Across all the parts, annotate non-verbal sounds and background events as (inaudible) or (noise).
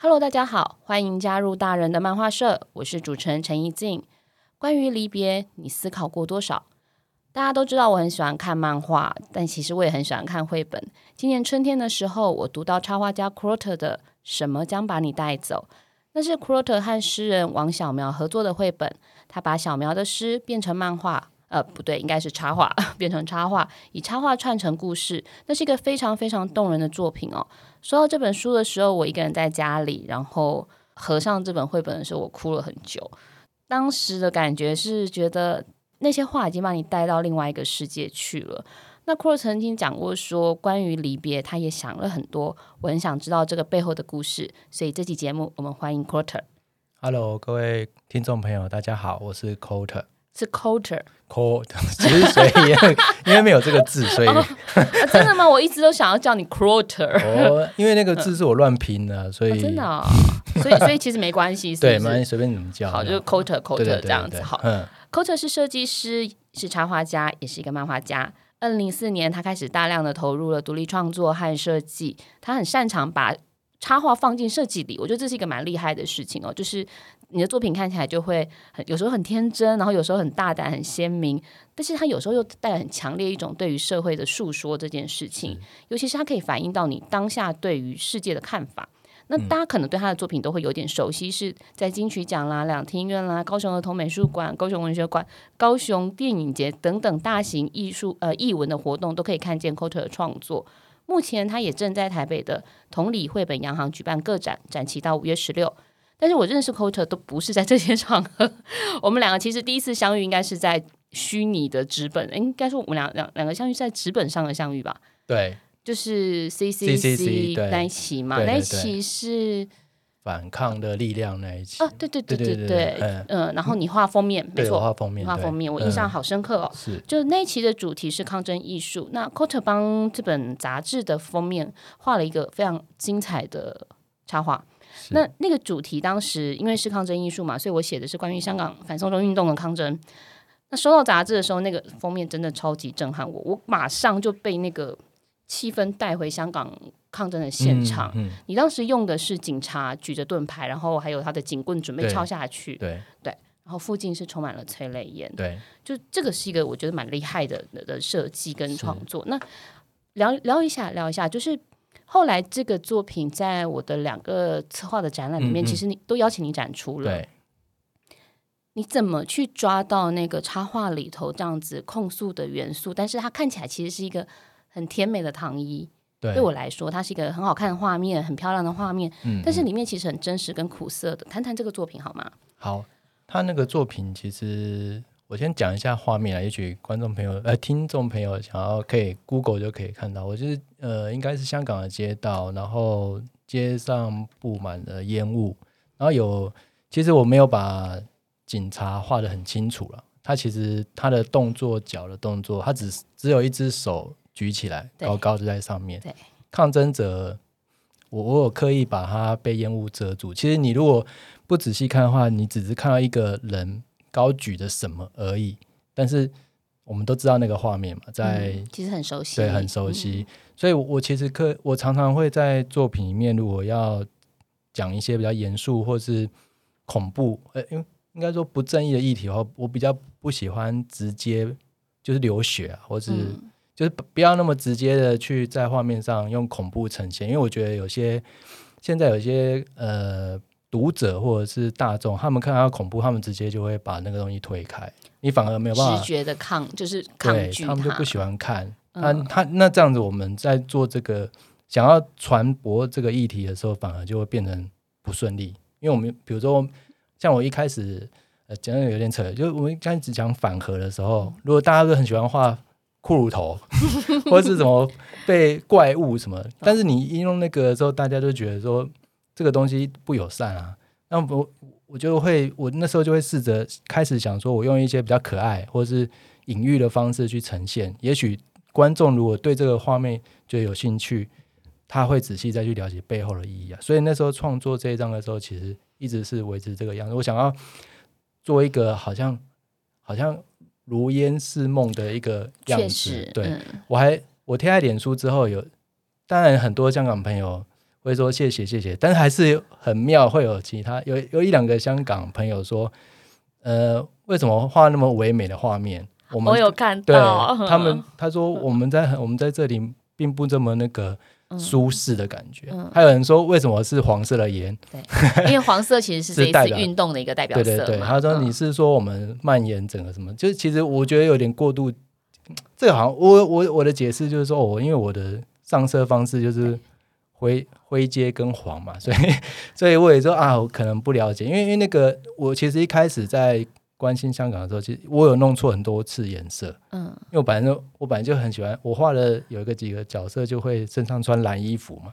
Hello，大家好，欢迎加入大人的漫画社，我是主持人陈怡静。关于离别，你思考过多少？大家都知道我很喜欢看漫画，但其实我也很喜欢看绘本。今年春天的时候，我读到插画家 Crotter 的《什么将把你带走》，那是 Crotter 和诗人王小苗合作的绘本。他把小苗的诗变成漫画，呃，不对，应该是插画，(laughs) 变成插画，以插画串成故事。那是一个非常非常动人的作品哦。说到这本书的时候，我一个人在家里，然后合上这本绘本的时候，我哭了很久。当时的感觉是觉得。那些话已经把你带到另外一个世界去了。那 Curt 曾经讲过说，关于离别，他也想了很多。我很想知道这个背后的故事，所以这期节目我们欢迎 Crotter。Hello，各位听众朋友，大家好，我是 Crotter。是 Crotter，Crotter，(laughs) 其实所以因为没有这个字，所以、哦啊、真的吗？我一直都想要叫你 Crotter。(laughs) 哦，因为那个字是我乱拼的，所以、哦、真的、哦，所以所以其实没关系，是 (laughs) 是对，没关系，随便你们叫。好，就是 Crotter，Crotter 这样子。好，嗯。Crotter 是设计师，是插画家，也是一个漫画家。二零零四年，他开始大量的投入了独立创作和设计。他很擅长把插画放进设计里，我觉得这是一个蛮厉害的事情哦。就是你的作品看起来就会很，有时候很天真，然后有时候很大胆、很鲜明，但是他有时候又带来很强烈一种对于社会的诉说这件事情，尤其是它可以反映到你当下对于世界的看法。那大家可能对他的作品都会有点熟悉，是在金曲奖啦、两厅院啦、高雄儿童美术馆、高雄文学馆、高雄电影节等等大型艺术呃艺文的活动都可以看见 Crotter 的创作。目前他也正在台北的同里绘本洋行举办个展，展期到五月十六。但是我认识 Crotter 都不是在这些场合，我们两个其实第一次相遇应该是在虚拟的纸本，应该说我们两两两个相遇在纸本上的相遇吧？对。就是 C C C 那一期嘛，那一期是反抗的力量那一期啊，对对对对对，嗯，然后你画封面，没错，画封面，画封面，我印象好深刻哦。是，就那一期的主题是抗争艺术，那 Crotter 帮这本杂志的封面画了一个非常精彩的插画。那那个主题当时因为是抗争艺术嘛，所以我写的是关于香港反送中运动的抗争。那收到杂志的时候，那个封面真的超级震撼我，我马上就被那个。气氛带回香港抗争的现场。嗯嗯、你当时用的是警察举着盾牌，然后还有他的警棍准备敲下去。对对，然后附近是充满了催泪烟。对，就这个是一个我觉得蛮厉害的的设计跟创作。那聊聊一下，聊一下，就是后来这个作品在我的两个策划的展览里面，嗯嗯、其实你都邀请你展出了。对，你怎么去抓到那个插画里头这样子控诉的元素？但是它看起来其实是一个。很甜美的糖衣，对，对我来说，它是一个很好看的画面，很漂亮的画面。嗯，但是里面其实很真实跟苦涩的。谈谈这个作品好吗？好，他那个作品其实我先讲一下画面啊，也许观众朋友呃听众朋友想要可以 Google 就可以看到。我就是呃应该是香港的街道，然后街上布满了烟雾，然后有其实我没有把警察画的很清楚了。他其实他的动作脚的动作，他只只有一只手。举起来，高高的在上面。抗争者，我我有刻意把他被烟雾遮住。其实你如果不仔细看的话，你只是看到一个人高举着什么而已。但是我们都知道那个画面嘛，在、嗯、其实很熟悉，对，很熟悉。嗯、所以我，我其实可我常常会在作品里面，如果要讲一些比较严肃或是恐怖，呃，因为应该说不正义的议题的话，我比较不喜欢直接就是流血啊，或是、嗯。就是不要那么直接的去在画面上用恐怖呈现，因为我觉得有些现在有些呃读者或者是大众，他们看到恐怖，他们直接就会把那个东西推开，你反而没有办法直觉的抗，就是抗拒他，他们就不喜欢看。那他那这样子，我们在做这个想要传播这个议题的时候，反而就会变成不顺利，因为我们比如说像我一开始呃讲的有点扯，就是我们一开始讲反核的时候，如果大家都很喜欢画。骷髅头，(laughs) 或者是什么被怪物什么，但是你一用那个之后，大家都觉得说这个东西不友善啊。那我我就会我那时候就会试着开始想说，我用一些比较可爱或者是隐喻的方式去呈现，也许观众如果对这个画面就有兴趣，他会仔细再去了解背后的意义啊。所以那时候创作这一张的时候，其实一直是维持这个样子。我想要做一个好像好像如烟似梦的一个样子。对、嗯、我还我贴在脸书之后有，当然很多香港朋友。会说谢谢谢谢，但是还是很妙，会有其他有有一两个香港朋友说，呃，为什么画那么唯美的画面？我们我有看到，对他们他说我们在我们在这里并不这么那个舒适的感觉。嗯嗯、还有人说为什么是黄色的盐？对，因为黄色其实是这一次 (laughs) 运动的一个代表色。对对对，他说你是说我们蔓延整个什么？嗯、就是其实我觉得有点过度。这个好像我我我的解释就是说，我因为我的上色方式就是。灰灰阶跟黄嘛，所以所以我也说啊，我可能不了解，因为因为那个我其实一开始在关心香港的时候，其实我有弄错很多次颜色，嗯，因为我本来就我本来就很喜欢，我画了有一个几个角色就会身上穿蓝衣服嘛，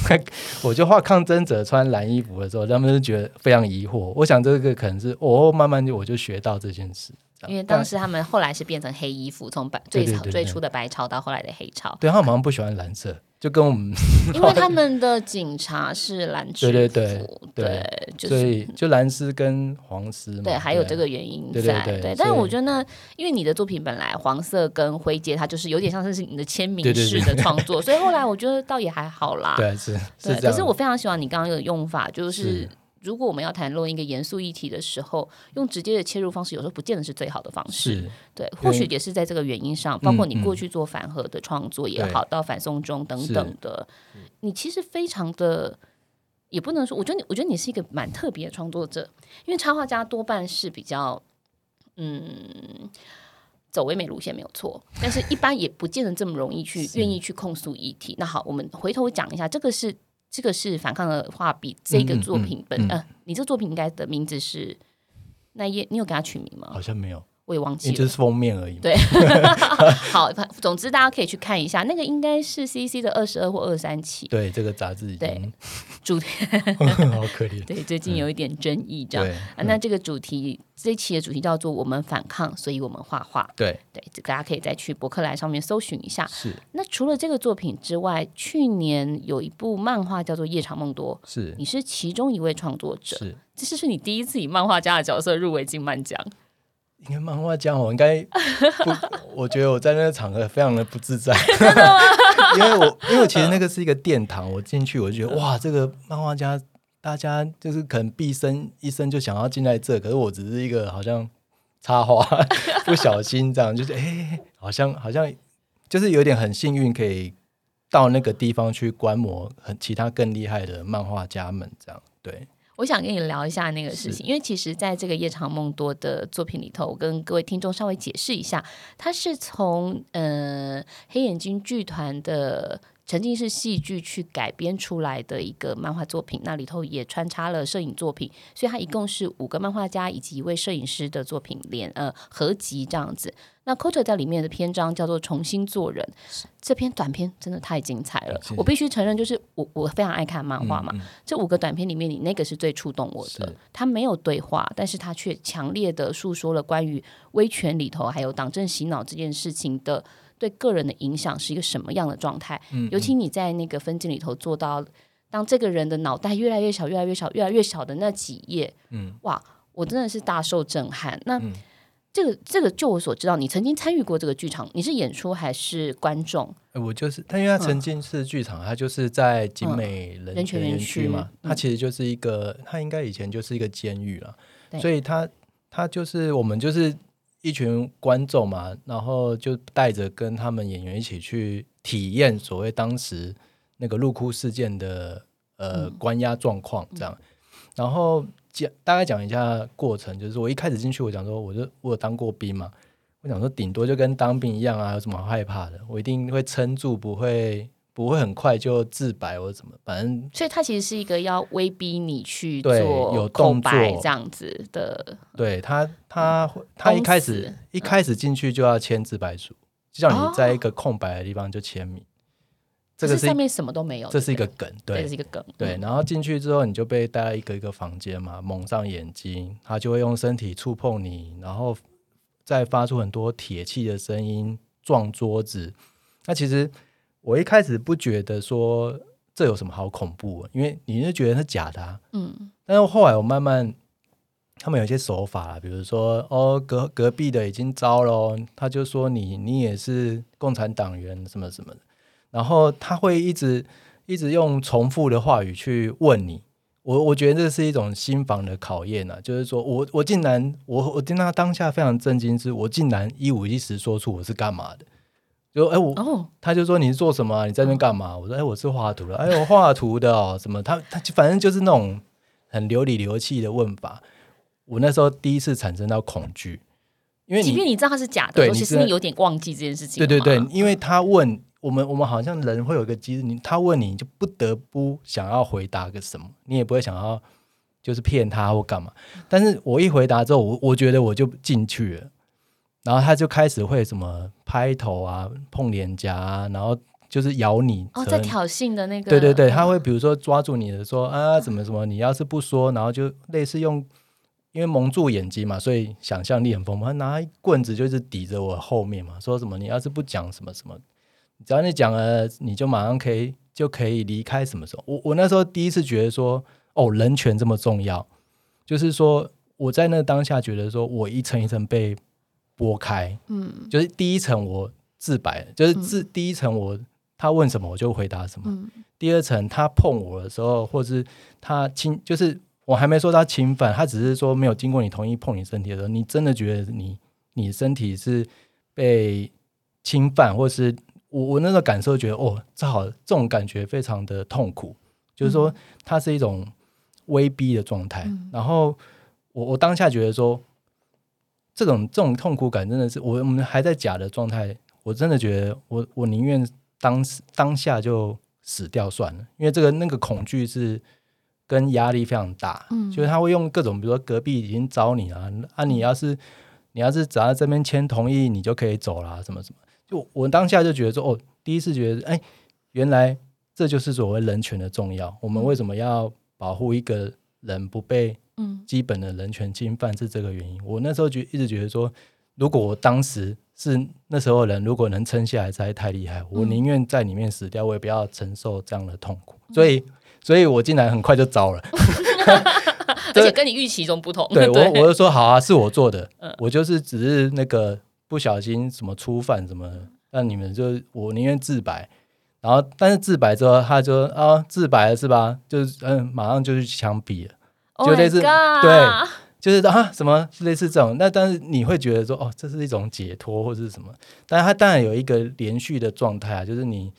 (laughs) 我就画抗争者穿蓝衣服的时候，他们就觉得非常疑惑。我想这个可能是我、哦、慢慢就我就学到这件事，因为当时他们后来是变成黑衣服，从白最早最初的白潮到后来的黑潮，对他们好像不喜欢蓝色。就跟我们，(laughs) 因为他们的警察是蓝丝，对对对对，所以就蓝丝跟黄丝嘛，对，还有这个原因在，对。但是我觉得呢，因为你的作品本来黄色跟灰阶，它就是有点像是你的签名式的创作，所以后来我觉得倒也还好啦。(laughs) 对，是是。可是我非常喜欢你刚刚的用法，就是。如果我们要谈论一个严肃议题的时候，用直接的切入方式，有时候不见得是最好的方式。是对，或许也是在这个原因上，包括你过去做反核的创作也好，嗯嗯、到反送中等等的，你其实非常的，也不能说，我觉得你，我觉得你是一个蛮特别的创作者，因为插画家多半是比较，嗯，走唯美路线没有错，但是一般也不见得这么容易去愿意去控诉议题。那好，我们回头讲一下，这个是。这个是反抗的画笔，这个作品本，嗯嗯嗯、呃，你这个作品应该的名字是那页，你有给他取名吗？好像没有。我也忘记了，就是封面而已。对，(laughs) (laughs) 好，总之大家可以去看一下，那个应该是 CC 的二十二或二三期。对，这个杂志对 (laughs) 主题好可怜。对，最近有一点争议，这样。啊，那这个主题这一期的主题叫做“我们反抗，所以我们画画”。对对，大家可以再去博客来上面搜寻一下。是。那除了这个作品之外，去年有一部漫画叫做《夜长梦多》，是，你是其中一位创作者。是，这是是你第一次以漫画家的角色入围金漫奖。应该漫画家，我应该不，(laughs) 我觉得我在那个场合非常的不自在，(laughs) (laughs) 因为我因为其实那个是一个殿堂，我进去我就觉得哇，这个漫画家，大家就是可能毕生一生就想要进来这，可是我只是一个好像插花，不小心这样，就是哎、欸，好像好像就是有点很幸运可以到那个地方去观摩很其他更厉害的漫画家们这样，对。我想跟你聊一下那个事情，因为其实在这个夜长梦多的作品里头，我跟各位听众稍微解释一下，它是从呃黑眼睛剧团的沉浸式戏剧去改编出来的一个漫画作品，那里头也穿插了摄影作品，所以它一共是五个漫画家以及一位摄影师的作品连呃合集这样子。那 Kote 在里面的篇章叫做《重新做人》，这篇短片真的太精彩了。我必须承认，就是我我非常爱看漫画嘛。嗯嗯、这五个短片里面，你那个是最触动我的。他没有对话，但是他却强烈的诉说了关于威权里头还有党政洗脑这件事情的对个人的影响是一个什么样的状态。嗯嗯、尤其你在那个分镜里头做到，当这个人的脑袋越来越小、越来越小、越来越小的那几页，嗯，哇，我真的是大受震撼。那。嗯这个这个，就我所知道，你曾经参与过这个剧场，你是演出还是观众？我就是，他因为他曾经是剧场，他、嗯、就是在景美人权园区嘛，它、嗯、其实就是一个，他应该以前就是一个监狱了，所以他他就是我们就是一群观众嘛，然后就带着跟他们演员一起去体验所谓当时那个入库事件的呃关押状况这样，嗯、然后。讲大概讲一下过程，就是我一开始进去，我讲说，我就我有当过兵嘛，我想说顶多就跟当兵一样啊，有什么好害怕的？我一定会撑住，不会不会很快就自白或者怎么，反正。所以他其实是一个要威逼你去做有动作这样子的。对他，他他一开始死一开始进去就要签自白书，就叫你在一个空白的地方就签名。这个是上面什么都没有，这是一个梗，对，这是一个梗，对。然后进去之后，你就被带到一个一个房间嘛，蒙上眼睛，他就会用身体触碰你，然后再发出很多铁器的声音，撞桌子。那其实我一开始不觉得说这有什么好恐怖，因为你是觉得是假的啊，嗯。但是后来我慢慢，他们有些手法，比如说哦，隔隔壁的已经招了，他就说你你也是共产党员什么什么的。然后他会一直一直用重复的话语去问你，我我觉得这是一种心房的考验啊，就是说我我竟然我我听他当下非常震惊，是我竟然一五一十说出我是干嘛的，就哎我、哦、他就说你是做什么、啊？你在那边干嘛？我说哎我是画图的，哎我画图的哦什么？他他反正就是那种很流里流气的问法，我那时候第一次产生到恐惧，因为即便你知道他是假的，对，其实你有点忘记这件事情，对对对，因为他问。我们我们好像人会有一个机制，你他问你，你就不得不想要回答个什么，你也不会想要就是骗他或干嘛。但是我一回答之后，我我觉得我就进去了，然后他就开始会什么拍头啊、碰脸颊啊，然后就是咬你哦，在挑衅的那个，对对对，他会比如说抓住你的说啊，怎么怎么，你要是不说，然后就类似用，因为蒙住眼睛嘛，所以想象力很丰富，他拿一棍子就是抵着我后面嘛，说什么你要是不讲什么什么。只要你讲了，你就马上可以就可以离开。什么时候？我我那时候第一次觉得说，哦，人权这么重要，就是说我在那当下觉得说我一层一层被剥开，嗯，就是第一层我自白，就是自、嗯、第一层我他问什么我就回答什么，嗯、第二层他碰我的时候，或是他侵，就是我还没说他侵犯，他只是说没有经过你同意碰你身体的时候，你真的觉得你你身体是被侵犯，或是。我我那个感受觉得哦，这好，这种感觉非常的痛苦，就是说它是一种威逼的状态。嗯、然后我我当下觉得说，这种这种痛苦感真的是我我们还在假的状态，我真的觉得我我宁愿当时当下就死掉算了，因为这个那个恐惧是跟压力非常大，嗯、就是他会用各种，比如说隔壁已经找你了啊，你要是你要是只要这边签同意，你就可以走了，什么什么。就我当下就觉得说，哦，第一次觉得，哎，原来这就是所谓人权的重要。我们为什么要保护一个人不被基本的人权侵犯，是这个原因。我那时候就一直觉得说，如果我当时是那时候的人，如果能撑下来，实在太厉害。我宁愿在里面死掉，我也不要承受这样的痛苦。所以，所以我进来很快就招了，(laughs) 而且跟你预期中不同。对，(laughs) 我，我就说好啊，是我做的，我就是只是那个。不小心什么初犯什么，那你们就我宁愿自白，然后但是自白之后，他就啊自白了是吧？就是嗯，马上就去枪毙了，就类似、oh、对，就是啊什么类似这种。那但是你会觉得说哦，这是一种解脱或者是什么？但是他当然有一个连续的状态啊，就是你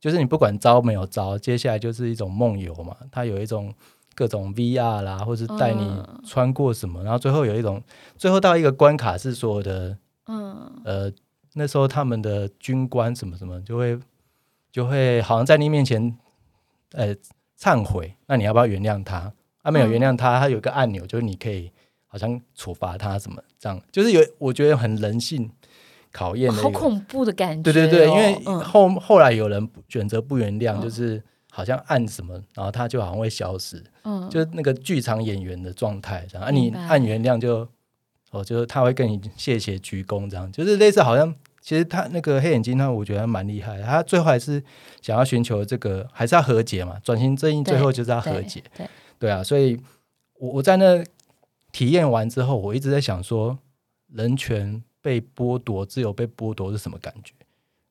就是你不管招没有招，接下来就是一种梦游嘛。他有一种各种 VR 啦，或是带你穿过什么，然后最后有一种最后到一个关卡是说的。嗯，呃，那时候他们的军官什么什么就会就会好像在你面前，呃，忏悔。那你要不要原谅他？他、啊、没有原谅他，他有一个按钮，就是你可以好像处罚他什么这样，就是有我觉得很人性考验的，好恐怖的感觉、哦。对对对，因为后、嗯、后来有人选择不原谅，就是好像按什么，然后他就好像会消失。嗯，就是那个剧场演员的状态，这样啊，你按原谅就。哦，就是他会跟你谢谢鞠躬，这样就是类似，好像其实他那个黑眼睛，他我觉得蛮厉害的。他最后还是想要寻求这个，还是要和解嘛？转型正义最后就是要和解，对，对，对啊。所以我我在那体验完之后，我一直在想说，人权被剥夺、自由被剥夺是什么感觉？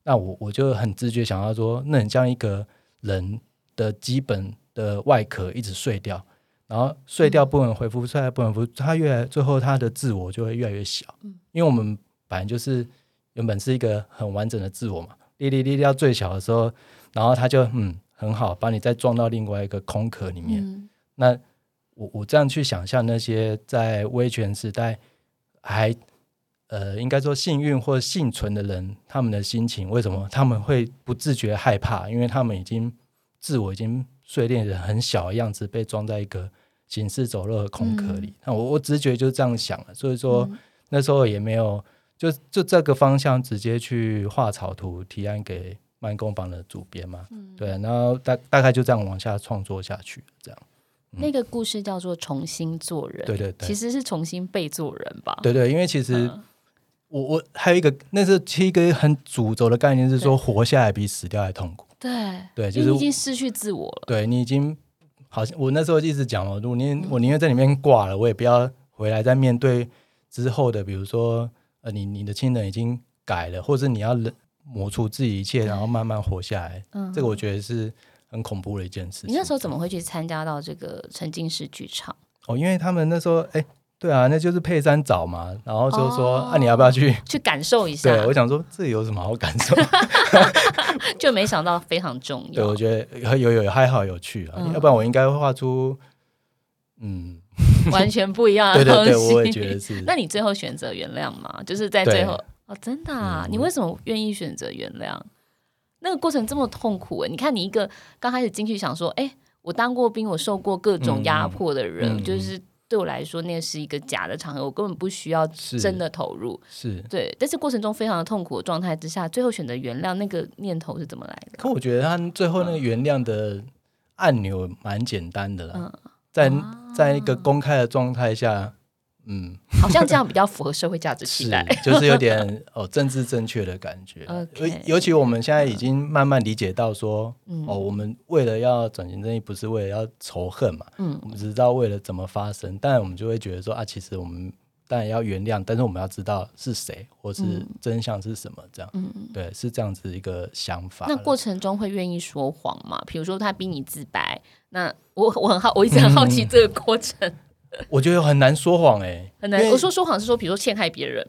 那我我就很直觉想要说，那很像一个人的基本的外壳一直碎掉。然后碎掉不能恢复，碎掉不能恢复，他越来最后他的自我就会越来越小，因为我们本来就是原本是一个很完整的自我嘛，粒粒粒到最小的时候，然后他就嗯很好，把你再装到另外一个空壳里面。嗯、那我我这样去想象那些在威权时代还呃应该说幸运或幸存的人，他们的心情为什么他们会不自觉害怕？因为他们已经自我已经。碎裂的很小的样子被装在一个行尸走肉的空壳里，那、嗯、我我直觉就是这样想了，所以说、嗯、那时候也没有就就这个方向直接去画草图提案给慢工坊的主编嘛，嗯、对，然后大大概就这样往下创作下去，这样。嗯、那个故事叫做《重新做人》，对对对，其实是重新被做人吧？对对，因为其实、嗯、我我还有一个，那是一个很主轴的概念是说，活下来比死掉还痛苦。对对，就是你已经失去自我了。对你已经好像我那时候一直讲了，如果宁我宁愿在里面挂了，我也不要回来再面对之后的，比如说呃，你你的亲人已经改了，或者你要磨除自己一切，然后慢慢活下来。嗯，这个我觉得是很恐怖的一件事情。你那时候怎么会去参加到这个沉浸式剧场？哦，因为他们那时候哎。对啊，那就是佩珊找嘛，然后就说、哦、啊，你要不要去去感受一下？对，我想说这有什么好感受？(laughs) 就没想到非常重要。对，我觉得有有有还好有趣啊，嗯、要不然我应该会画出嗯 (laughs) 完全不一样的东西。对对对，我也觉得是。(laughs) 那你最后选择原谅吗？就是在最后哦，真的啊？嗯、你为什么愿意选择原谅？那个过程这么痛苦哎、欸！你看，你一个刚开始进去想说，哎，我当过兵，我受过各种压迫的人，嗯、就是。对我来说，那是一个假的场合，我根本不需要真的投入。是，是对，但是过程中非常的痛苦的状态之下，最后选择原谅，那个念头是怎么来的？可我觉得他最后那个原谅的按钮蛮简单的啦，嗯、在在一个公开的状态下。嗯，好像这样比较符合社会价值期待，就是有点哦政治正确的感觉。Okay, 尤其我们现在已经慢慢理解到说，嗯、哦，我们为了要转型正义，不是为了要仇恨嘛，嗯，我们只知道为了怎么发生，但我们就会觉得说啊，其实我们当然要原谅，但是我们要知道是谁，或是真相是什么，这样，嗯，对，是这样子一个想法。那过程中会愿意说谎吗？比如说他逼你自白，那我我很好，我一直很好奇 (laughs) 这个过程。嗯 (laughs) 我觉得很难说谎哎、欸，很难。我说说谎是说，比如说陷害别人，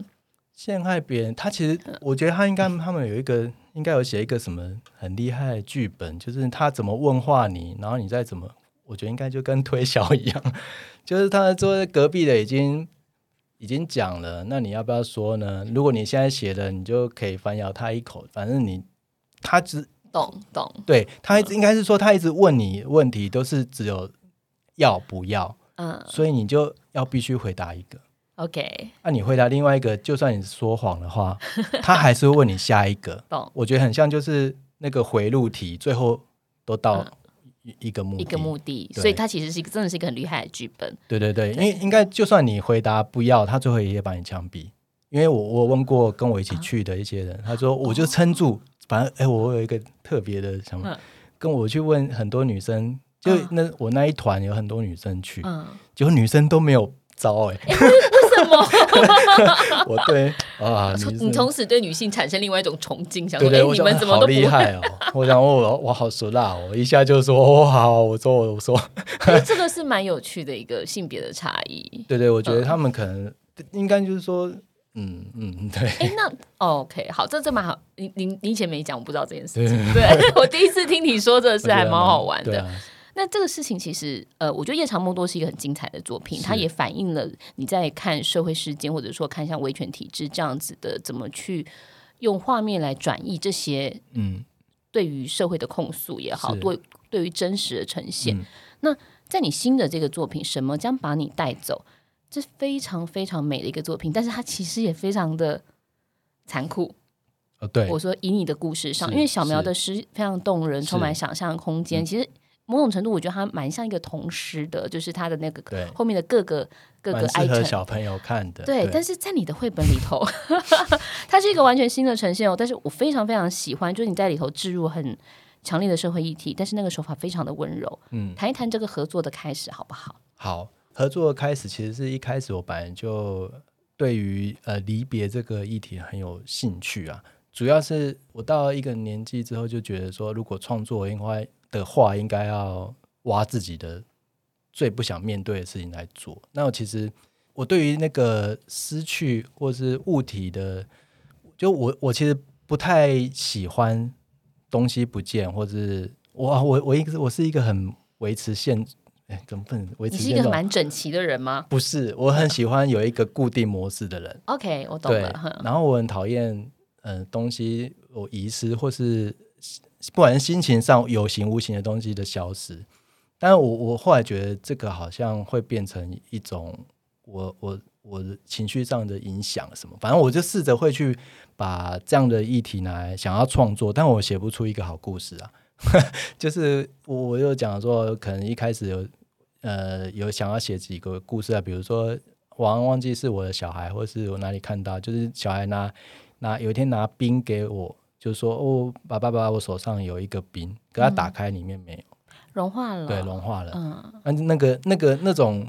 陷害别人。他其实，我觉得他应该，他们有一个，应该有写一个什么很厉害的剧本，就是他怎么问话你，然后你再怎么，我觉得应该就跟推销一样，(laughs) 就是他坐在隔壁的已经已经讲了，那你要不要说呢？如果你现在写的，你就可以反咬他一口，反正你他只懂懂，对他一直应该是说，他一直问你问题，都是只有要不要。嗯，所以你就要必须回答一个，OK。那你回答另外一个，就算你说谎的话，他还是会问你下一个。(laughs) 懂？我觉得很像就是那个回路题，最后都到一个目的，一个目的。所以他其实是一个真的是一个很厉害的剧本。对对对，因为应该就算你回答不要，他最后也把你枪毙。因为我我问过跟我一起去的一些人，他说我就撑住，反正哎，我有一个特别的想法，跟我去问很多女生。就那我那一团有很多女生去，嗯，结果女生都没有招哎、欸，为什么？(laughs) 我对啊，你从此对女性产生另外一种崇敬，想说哎，你们怎么都好厉害哦？我想我我好熟辣哦，一下就说哦好，我说我说，(laughs) 这个是蛮有趣的一个性别的差异。(laughs) 对对，我觉得他们可能应该就是说，嗯嗯对。哎，那 OK 好，这这蛮好。你你你以前没讲，我不知道这件事情。对我第一次听你说这个事，还蛮好玩的。那这个事情其实，呃，我觉得《夜长梦多》是一个很精彩的作品，它也反映了你在看社会事件，或者说看像维权体制这样子的，怎么去用画面来转译这些，嗯，对于社会的控诉也好，对、嗯、对于真实的呈现。嗯、那在你新的这个作品《什么将把你带走》，这非常非常美的一个作品，但是它其实也非常的残酷。哦，对，我说以你的故事上，因为小苗的诗非常动人，充满想象空间，嗯、其实。某种程度，我觉得它蛮像一个童诗的，就是它的那个后面的各个对各个 item，适合小朋友看的。对，对但是在你的绘本里头，(laughs) 它是一个完全新的呈现哦。但是我非常非常喜欢，就是你在里头置入很强烈的社会议题，但是那个手法非常的温柔。嗯，谈一谈这个合作的开始好不好？好，合作的开始其实是一开始我本来就对于呃离别这个议题很有兴趣啊，主要是我到了一个年纪之后就觉得说，如果创作应该。的话，应该要挖自己的最不想面对的事情来做。那我其实我对于那个失去或是物体的，就我我其实不太喜欢东西不见，或是我我我一个我是一个很维持现哎怎么不能维持？你是一个蛮整齐的人吗？不是，我很喜欢有一个固定模式的人。OK，我懂了。然后我很讨厌嗯、呃、东西我遗失或是。不管是心情上有形无形的东西的消失，但是我我后来觉得这个好像会变成一种我我我的情绪上的影响什么，反正我就试着会去把这样的议题拿来想要创作，但我写不出一个好故事啊。(laughs) 就是我我又讲说，可能一开始有呃有想要写几个故事啊，比如说我忘记是我的小孩，或是我哪里看到，就是小孩拿拿有一天拿冰给我，就是说哦，爸爸爸爸，我手上有一个冰，给他打开里面没有。嗯融化了，对，融化了。嗯，那个、那个、那种、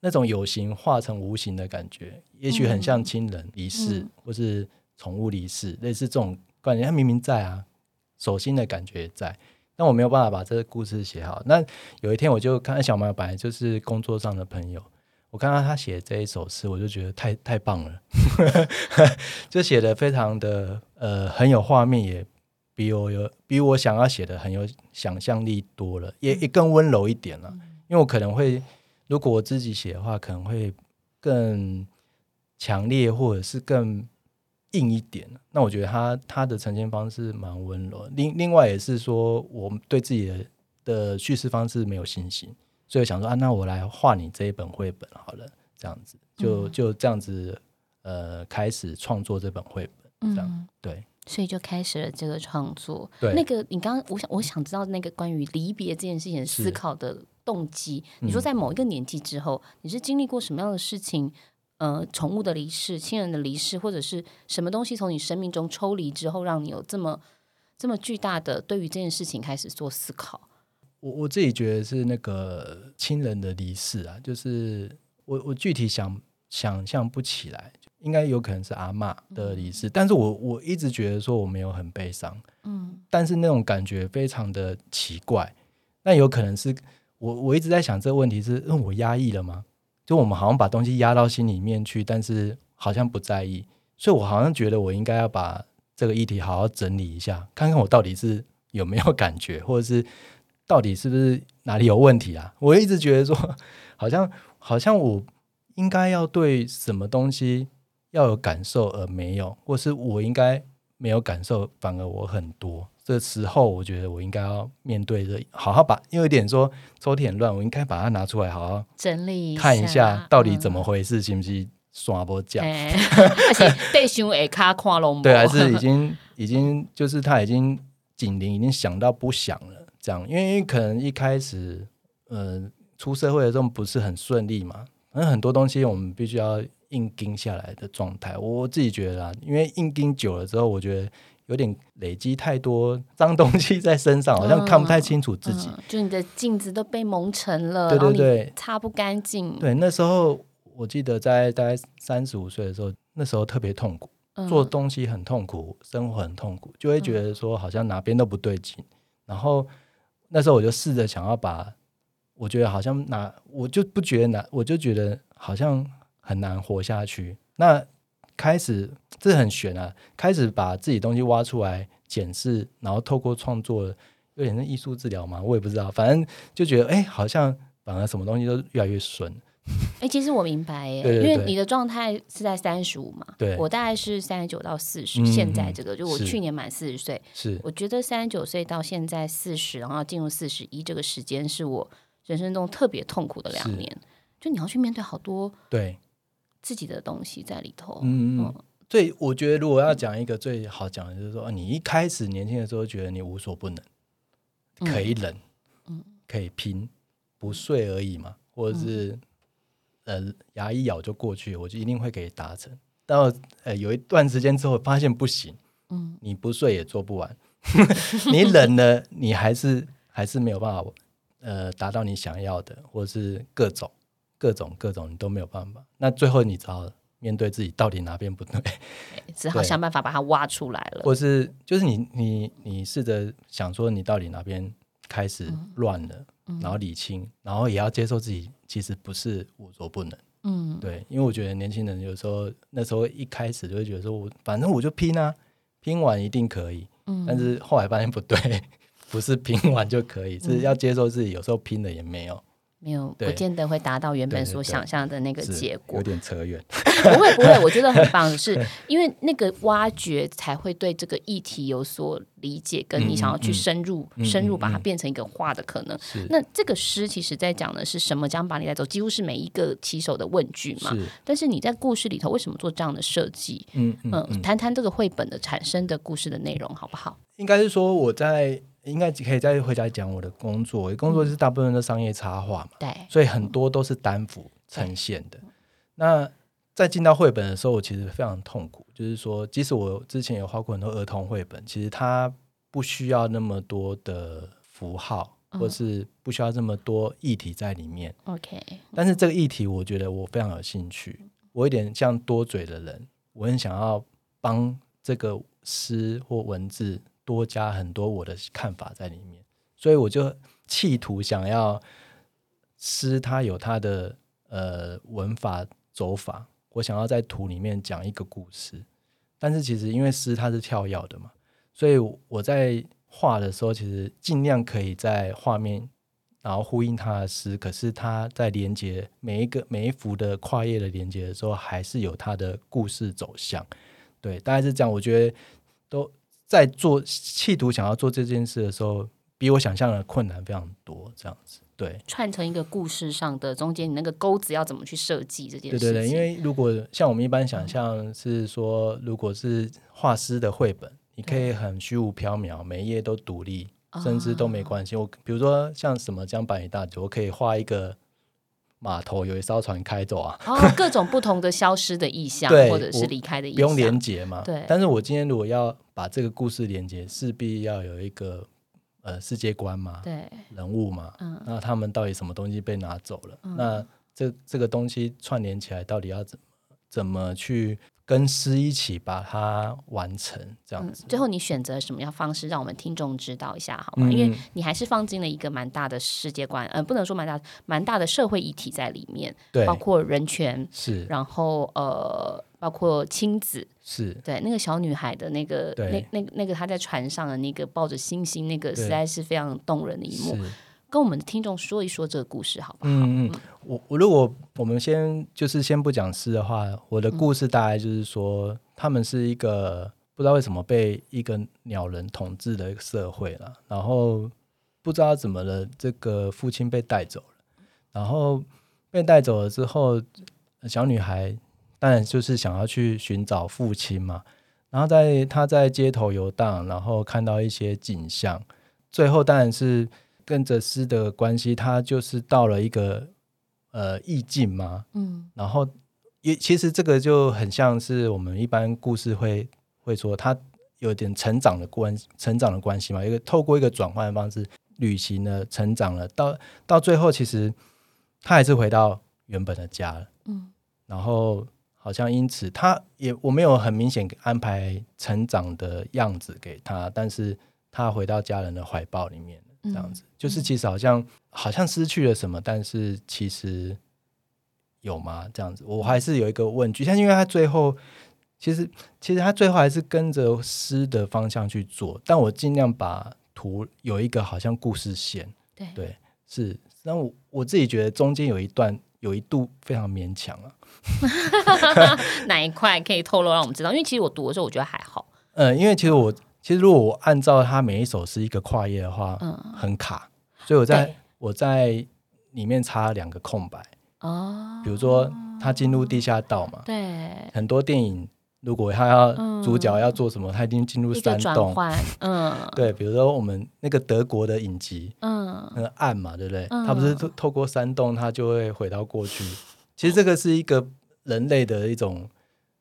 那种有形化成无形的感觉，也许很像亲人离世，嗯、或是宠物离世，嗯、类似这种感觉。他明明在啊，手心的感觉也在，但我没有办法把这个故事写好。那有一天，我就看到小马本来就是工作上的朋友，我看到他写这一首诗，我就觉得太太棒了，(laughs) 就写的非常的呃很有画面也。比我有比我想要写的很有想象力多了，也也更温柔一点了。因为我可能会，如果我自己写的话，可能会更强烈或者是更硬一点。那我觉得他他的呈现方式蛮温柔。另另外也是说，我对自己的的叙事方式没有信心，所以想说啊，那我来画你这一本绘本好了，这样子就就这样子呃，开始创作这本绘本，这样对。所以就开始了这个创作。对，那个你刚刚，我想我想知道那个关于离别这件事情思考的动机。你说在某一个年纪之后，你是经历过什么样的事情？呃，宠物的离世、亲人的离世，或者是什么东西从你生命中抽离之后，让你有这么这么巨大的对于这件事情开始做思考？我我自己觉得是那个亲人的离世啊，就是我我具体想想象不起来。应该有可能是阿嬷的离世，嗯、但是我我一直觉得说我没有很悲伤，嗯，但是那种感觉非常的奇怪。那有可能是我我一直在想这个问题是，嗯，我压抑了吗？就我们好像把东西压到心里面去，但是好像不在意，所以我好像觉得我应该要把这个议题好好整理一下，看看我到底是有没有感觉，或者是到底是不是哪里有问题啊？(laughs) 我一直觉得说，(laughs) 好像好像我应该要对什么东西。要有感受而没有，或是我应该没有感受，反而我很多。这时候，我觉得我应该要面对着，好好把，因为有点说抽屉很乱，我应该把它拿出来，好好整理看一下，到底怎么回事，是不是刷波酱？(laughs) 而且被熊耳卡跨龙，对，还是已经已经就是他已经警铃已经响到不响了，这样，因为可能一开始，呃，出社会的时候不是很顺利嘛，那很多东西我们必须要。硬盯下来的状态，我自己觉得啦，因为硬盯久了之后，我觉得有点累积太多脏东西在身上，好像看不太清楚自己。嗯嗯、就你的镜子都被蒙尘了，对对对，擦不干净。对，那时候我记得在大概三十五岁的时候，那时候特别痛苦，嗯、做东西很痛苦，生活很痛苦，就会觉得说好像哪边都不对劲。嗯、然后那时候我就试着想要把，我觉得好像哪，我就不觉得哪，我就觉得好像。很难活下去。那开始这很玄啊，开始把自己东西挖出来检视，然后透过创作，有点像艺术治疗嘛，我也不知道。反正就觉得，哎、好像反而什么东西都越来越顺。(laughs) 哎、欸，其实我明白耶，对对对，因为你的状态是在三十五嘛，对，我大概是三十九到四十。现在这个，就我去年满四十岁，是。我觉得三十九岁到现在四十，然后进入四十一这个时间，是我人生中特别痛苦的两年。就你要去面对好多对。自己的东西在里头，嗯嗯，所以我觉得如果要讲一个最好讲的，就是说，你一开始年轻的时候觉得你无所不能，可以忍，嗯，可以拼，不睡而已嘛，或者是呃牙一咬就过去，我就一定会可以达成。到呃有一段时间之后，发现不行，嗯，你不睡也做不完，(laughs) 你冷了，你还是还是没有办法呃达到你想要的，或者是各种。各种各种你都没有办法，那最后你只好面对自己到底哪边不对，只 (laughs) 好想办法把它挖出来了。或是就是你你你试着想说你到底哪边开始乱了，嗯、然后理清，嗯、然后也要接受自己其实不是我所不能。嗯，对，因为我觉得年轻人有时候那时候一开始就会觉得说我反正我就拼啊，拼完一定可以。嗯，但是后来发现不对，(laughs) 不是拼完就可以，是要接受自己有时候拼的也没有。没有，不见得会达到原本所想象的那个结果，有点扯远。(laughs) 不会不会，我觉得很棒的，是 (laughs) 因为那个挖掘才会对这个议题有所理解，跟你想要去深入、嗯嗯、深入把它变成一个画的可能。是那这个诗其实在讲的是什么将把你带走，几乎是每一个骑手的问句嘛。是但是你在故事里头为什么做这样的设计？嗯嗯，嗯，嗯，谈谈这个绘本的产生的故事的内容好不好？应该是说我在。应该可以再回家讲我的工作。我的工作是大部分的商业插画嘛，对，所以很多都是单幅呈现的。那在进到绘本的时候，我其实非常痛苦，就是说，即使我之前有画过很多儿童绘本，其实它不需要那么多的符号，或是不需要这么多议题在里面。OK，但是这个议题，我觉得我非常有兴趣。我有点像多嘴的人，我很想要帮这个诗或文字。多加很多我的看法在里面，所以我就企图想要诗，它有它的呃文法走法，我想要在图里面讲一个故事。但是其实因为诗它是跳跃的嘛，所以我在画的时候，其实尽量可以在画面然后呼应它的诗，可是它在连接每一个每一幅的跨页的连接的时候，还是有它的故事走向。对，大概是这样。我觉得都。在做企图想要做这件事的时候，比我想象的困难非常多。这样子，对，串成一个故事上的中间，你那个钩子要怎么去设计这件事？对对对，因为如果像我们一般想象是说，如果是画师的绘本，你可以很虚无缥缈，每一页都独立，甚至都没关系。我比如说像什么江板一大姐，我可以画一个。码头有一艘船开走啊，哦，各种不同的消失的意象，(laughs) 或者是离开的意象，不用连接嘛。对。但是我今天如果要把这个故事连接，势必要有一个呃世界观嘛，对，人物嘛，嗯，那他们到底什么东西被拿走了？嗯、那这这个东西串联起来，到底要怎么怎么去？跟诗一起把它完成，这样子。嗯、最后你选择什么样方式，让我们听众知道一下好吗？嗯、因为你还是放进了一个蛮大的世界观，呃，不能说蛮大，蛮大的社会议题在里面，对，包括人权是，然后呃，包括亲子是，对，那个小女孩的那个，那那那个她在船上的那个抱着星星，那个实在是非常动人的一幕。跟我们的听众说一说这个故事，好不好？嗯嗯，我我如果我们先就是先不讲诗的话，我的故事大概就是说，嗯、他们是一个不知道为什么被一个鸟人统治的一个社会了，然后不知道怎么了，这个父亲被带走了，然后被带走了之后，小女孩当然就是想要去寻找父亲嘛，然后在她在街头游荡，然后看到一些景象，最后当然是。跟着诗的关系，他就是到了一个呃意境嘛，嗯，然后也其实这个就很像是我们一般故事会会说，他有点成长的关成长的关系嘛，一个透过一个转换的方式旅行了，成长了，到到最后其实他还是回到原本的家了，嗯，然后好像因此他也我没有很明显安排成长的样子给他，但是他回到家人的怀抱里面。这样子，就是其实好像好像失去了什么，但是其实有吗？这样子，我还是有一个问句。像因为他最后，其实其实他最后还是跟着诗的方向去做，但我尽量把图有一个好像故事线。对对，是。但我我自己觉得中间有一段有一度非常勉强啊。(laughs) 哪一块可以透露让我们知道？因为其实我读的时候我觉得还好。嗯，因为其实我。其实，如果我按照它每一首是一个跨页的话，嗯，很卡，所以我在我在里面插两个空白。哦。比如说，他进入地下道嘛，对，很多电影如果他要主角要做什么，他已经进入山洞，(laughs) 嗯，对，比如说我们那个德国的影集，嗯，那个暗嘛，对不对？他不是透透过山洞，他就会回到过去。其实这个是一个人类的一种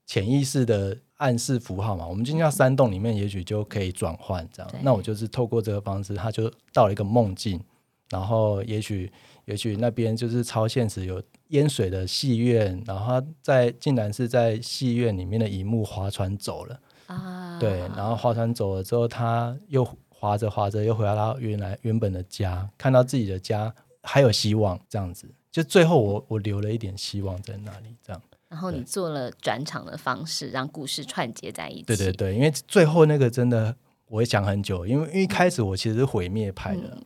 潜意识的。暗示符号嘛，我们进到山洞里面，也许就可以转换这样。那我就是透过这个方式，他就到了一个梦境，然后也许也许那边就是超现实，有淹水的戏院，然后他在竟然是在戏院里面的一幕划船走了啊，对，然后划船走了之后，他又划着划着又回到他原来原本的家，看到自己的家还有希望，这样子，就最后我我留了一点希望在那里，这样。然后你做了转场的方式，让故事串接在一起。对对对，因为最后那个真的，我也想很久，因为因为一开始我其实是毁灭派的，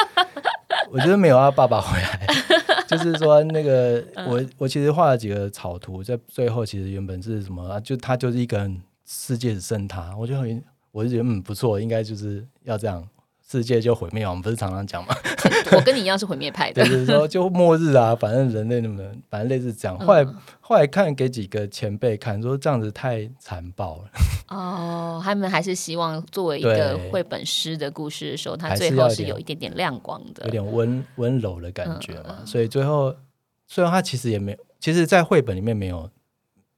(laughs) 我觉得没有啊，爸爸回来，(laughs) 就是说那个、嗯、我我其实画了几个草图，在最后其实原本是什么啊？就他就是一个世界只剩他，我就很我就觉得嗯不错，应该就是要这样。世界就毁灭，我们不是常常讲吗？我跟你一样是毁灭派的，就是说就末日啊，反正人类那么，反正类似这样。后来、嗯、后来看给几个前辈看，说这样子太残暴了。哦，他们还是希望作为一个绘本诗的故事的时候，它最后是有一点点亮光的，有点温温柔的感觉嘛。嗯、所以最后，虽然他其实也没有，其实，在绘本里面没有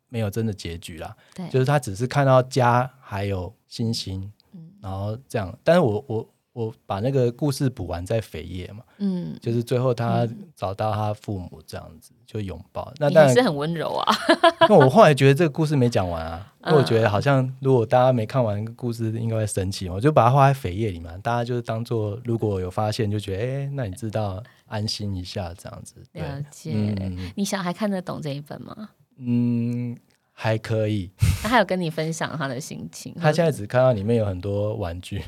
没有真的结局啦。对，就是他只是看到家还有星星，嗯、然后这样。但是我我。我把那个故事补完在扉页嘛，嗯，就是最后他找到他父母这样子、嗯、就拥抱，那当然是很温柔啊。(laughs) 那我后来觉得这个故事没讲完啊，因为我觉得好像如果大家没看完故事，应该会生气，我就把它画在扉页里嘛，大家就是当做如果有发现就觉得哎、欸，那你知道安心一下这样子。了解，嗯、你小孩看得懂这一本吗？嗯。还可以，他还有跟你分享他的心情。他现在只看到里面有很多玩具，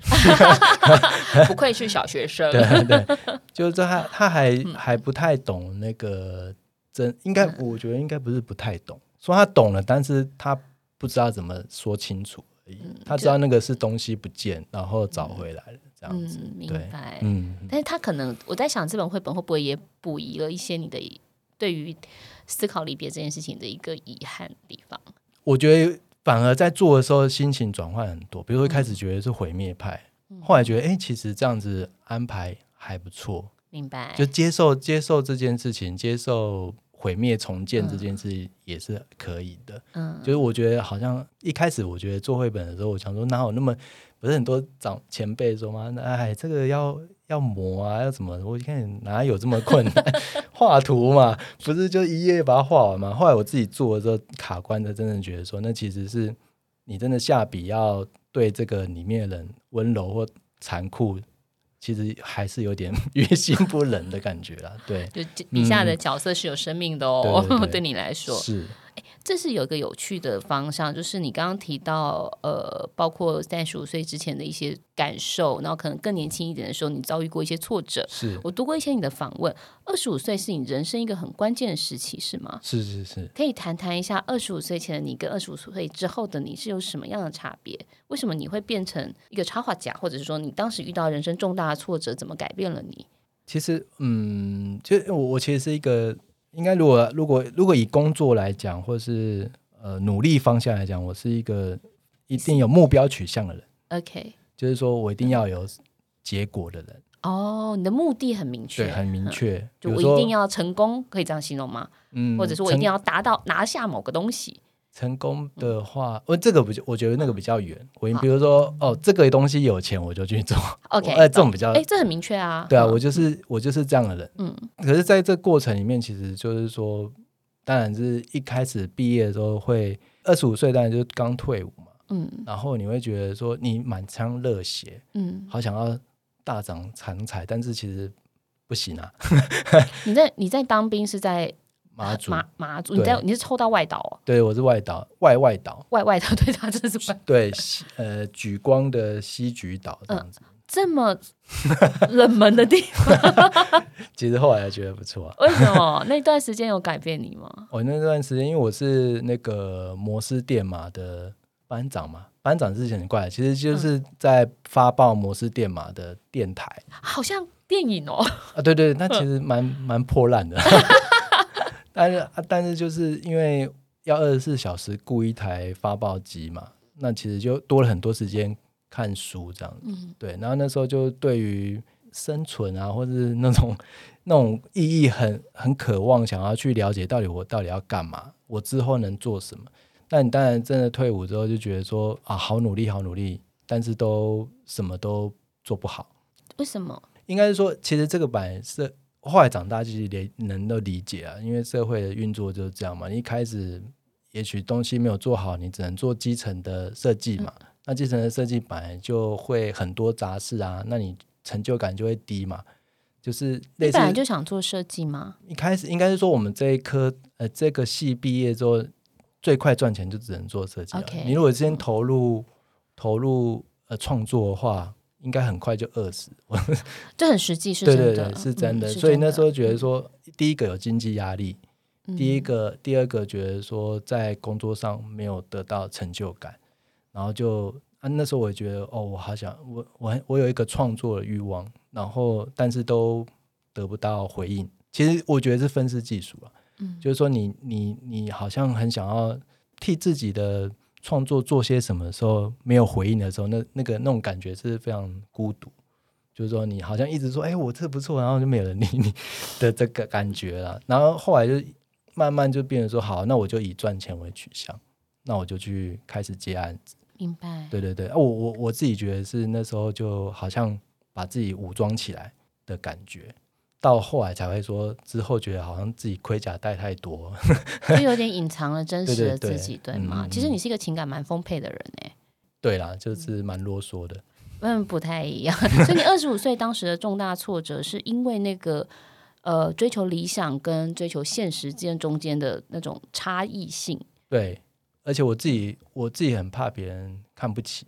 (laughs) 不愧是小学生。(laughs) 对对，就是他，他还、嗯、还不太懂那个真，应该我觉得应该不是不太懂，说他懂了，但是他不知道怎么说清楚而已。嗯、他知道那个是东西不见，然后找回来了，这样子。嗯、明白。嗯，但是他可能我在想，这本绘本会不会也补遗了一些你的对于。思考离别这件事情的一个遗憾的地方，我觉得反而在做的时候心情转换很多。比如说一开始觉得是毁灭派，嗯、后来觉得哎、欸，其实这样子安排还不错。明白，就接受接受这件事情，接受毁灭重建这件事也是可以的。嗯，就是我觉得好像一开始我觉得做绘本的时候，我想说哪有那么不是很多长前辈说吗？哎，这个要。要磨啊，要怎么？我一看哪有这么困难？(laughs) 画图嘛，不是就一页把它画完吗？后来我自己做的时候卡关的，真的觉得说，那其实是你真的下笔要对这个里面的人温柔或残酷，其实还是有点 (laughs) 于心不忍的感觉啦。对，就笔下的角色是有生命的哦，嗯、对，对，对，(laughs) 对你来说是。这是有一个有趣的方向，就是你刚刚提到，呃，包括三十五岁之前的一些感受，然后可能更年轻一点的时候，你遭遇过一些挫折。是我读过一些你的访问，二十五岁是你人生一个很关键的时期，是吗？是是是。可以谈谈一下二十五岁前的你跟二十五岁之后的你是有什么样的差别？为什么你会变成一个插画家，或者是说你当时遇到人生重大的挫折，怎么改变了你？其实，嗯，就我我其实是一个。应该，如果如果如果以工作来讲，或是呃努力方向来讲，我是一个一定有目标取向的人。OK，就是说我一定要有结果的人。哦，你的目的很明确，对，很明确。嗯、就我一定要成功，可以这样形容吗？嗯，或者说我一定要达到拿下某个东西。成功的话，我这个比较，我觉得那个比较远。我比如说，哦，这个东西有钱，我就去做。OK，哎，(laughs) 这种比较，哎，这很明确啊。对啊，我就是我就是这样的人。嗯，可是在这过程里面，其实就是说，当然是一开始毕业的时候会二十五岁，当然就是刚退伍嘛。嗯，然后你会觉得说，你满腔热血，嗯，好想要大展长才，但是其实不行啊。(laughs) 你在你在当兵是在？马祖，马马祖，你在你是抽到外岛哦？对，我是外岛，外外岛，外 (laughs) 外岛，对，他真的是外。(laughs) 对，呃，举光的西莒岛这样子，这么冷门的地方，(laughs) 其实后来还觉得不错。为什么那段时间有改变你吗？我那段时间，因为我是那个摩斯电码的班长嘛，班长之前很怪，其实就是在发报摩斯电码的电台，好像电影哦。啊，对对，那其实蛮蛮破烂的。但是啊，但是就是因为要二十四小时雇一台发报机嘛，那其实就多了很多时间看书这样子。嗯、对，然后那时候就对于生存啊，或者是那种 (laughs) 那种意义很很渴望，想要去了解到底我到底要干嘛，我之后能做什么。那你当然真的退伍之后，就觉得说啊，好努力，好努力，但是都什么都做不好。为什么？应该是说，其实这个版是。后来长大就是连能都理解啊，因为社会的运作就是这样嘛。你一开始也许东西没有做好，你只能做基层的设计嘛。嗯、那基层的设计本来就会很多杂事啊，那你成就感就会低嘛。就是类似，你本来就想做设计吗？一开始应该是说我们这一科呃这个系毕业之后最快赚钱就只能做设计。Okay, 你如果先投入、嗯、投入呃创作的话。应该很快就饿死。(laughs) 这很实际，是真的，对对对，是真的。嗯、所以那时候觉得说，第一个有经济压力，嗯、第一个，第二个觉得说在工作上没有得到成就感，然后就啊，那时候我也觉得哦，我好想我我我有一个创作的欲望，然后但是都得不到回应。其实我觉得是愤世嫉俗啊，嗯，就是说你你你好像很想要替自己的。创作做些什么的时候没有回应的时候，那那个那种感觉是非常孤独。就是说，你好像一直说“哎、欸，我这不错”，然后就没有人理你的这个感觉了。然后后来就慢慢就变成说：“好，那我就以赚钱为取向，那我就去开始接案子。”明白？对对对，我我我自己觉得是那时候就好像把自己武装起来的感觉。到后来才会说，之后觉得好像自己盔甲戴太多，(laughs) 就有点隐藏了真实的自己，对，吗？嗯、其实你是一个情感蛮丰沛的人哎。对啦，就是蛮啰嗦的。嗯，不太一样。(laughs) 所以你二十五岁当时的重大挫折，是因为那个呃追求理想跟追求现实之间中间的那种差异性。对，而且我自己我自己很怕别人看不起。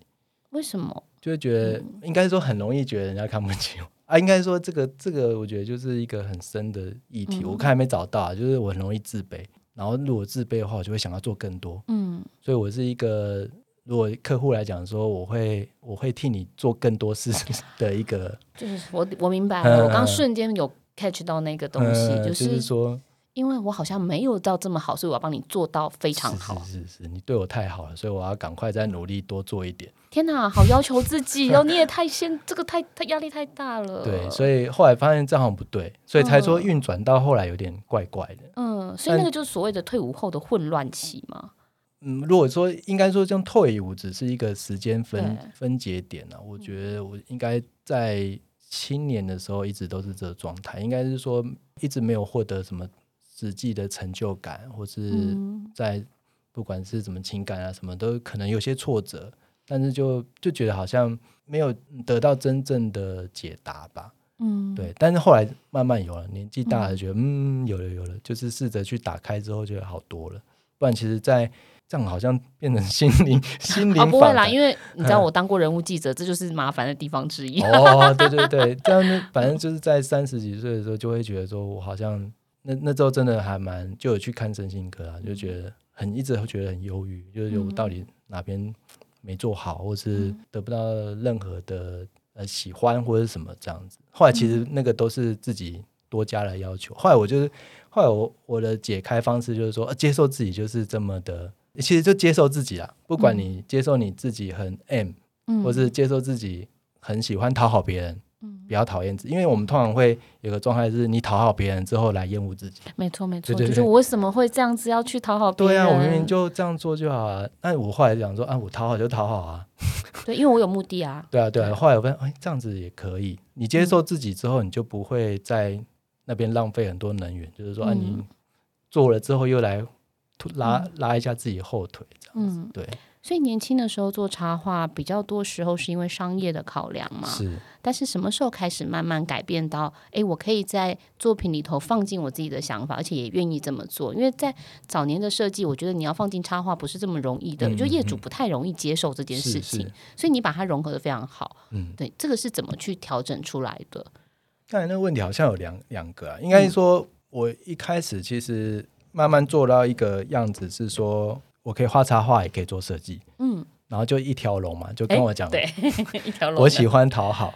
为什么？就会觉得、嗯、应该说很容易觉得人家看不起我。啊，应该说这个这个，我觉得就是一个很深的议题。嗯、我看还没找到、啊，就是我很容易自卑。然后如果自卑的话，我就会想要做更多。嗯，所以我是一个，如果客户来讲说，我会我会替你做更多事 (laughs) 的一个。就是我我明白了，嗯、我刚瞬间有 catch 到那个东西，嗯、就是、就是说。因为我好像没有到这么好，所以我要帮你做到非常好。是是是，是，你对我太好了，所以我要赶快再努力多做一点。天哪，好要求自己哦！你也太先，这个太太压力太大了。对，所以后来发现这样不对，所以才说运转到后来有点怪怪的。嗯，所以那个就是所谓的退伍后的混乱期嘛。嗯，如果说应该说这样退伍只是一个时间分分节点啊，我觉得我应该在青年的时候一直都是这个状态，应该是说一直没有获得什么。实际的成就感，或是在不管是什么情感啊，什么都可能有些挫折，但是就就觉得好像没有得到真正的解答吧。嗯，对。但是后来慢慢有了，年纪大了，觉得嗯，嗯，有了有了，就是试着去打开之后，觉得好多了。不然其实，在这样好像变成心灵 (laughs) 心灵、哦、不会啦，因为你知道我当过人物记者，嗯、这就是麻烦的地方之一。哦，对对对，这样反正就是在三十几岁的时候，就会觉得说我好像。那那时候真的还蛮，就有去看身心科啊，就觉得很一直会觉得很忧郁，就是我到底哪边没做好，或是得不到任何的呃喜欢或者什么这样子。后来其实那个都是自己多加了要求。后来我就是后来我我的解开方式就是说，接受自己就是这么的，其实就接受自己啊。不管你接受你自己很 M，嗯或是接受自己很喜欢讨好别人。比较讨厌自己，因为我们通常会有个状态，是你讨好别人之后来厌恶自己。没错，没错，就是我为什么会这样子要去讨好别人？对啊，我明明就这样做就好啊。那我后来讲说啊，我讨好就讨好啊。(laughs) 对，因为我有目的啊。(laughs) 对啊，对啊。后来我发现，哎，这样子也可以。你接受自己之后，你就不会在那边浪费很多能源。就是说，啊，你做了之后又来拉拉一下自己后腿，这样子。对。所以年轻的时候做插画比较多时候是因为商业的考量嘛？是。但是什么时候开始慢慢改变到，哎，我可以在作品里头放进我自己的想法，而且也愿意这么做？因为在早年的设计，我觉得你要放进插画不是这么容易的，嗯、就业主不太容易接受这件事情。所以你把它融合的非常好。嗯，对，这个是怎么去调整出来的？刚才那个问题好像有两两个啊，应该是说我一开始其实慢慢做到一个样子是说。我可以画插画，也可以做设计，嗯，然后就一条龙嘛，就跟我讲，对，(laughs) 一条龙。我喜欢讨好，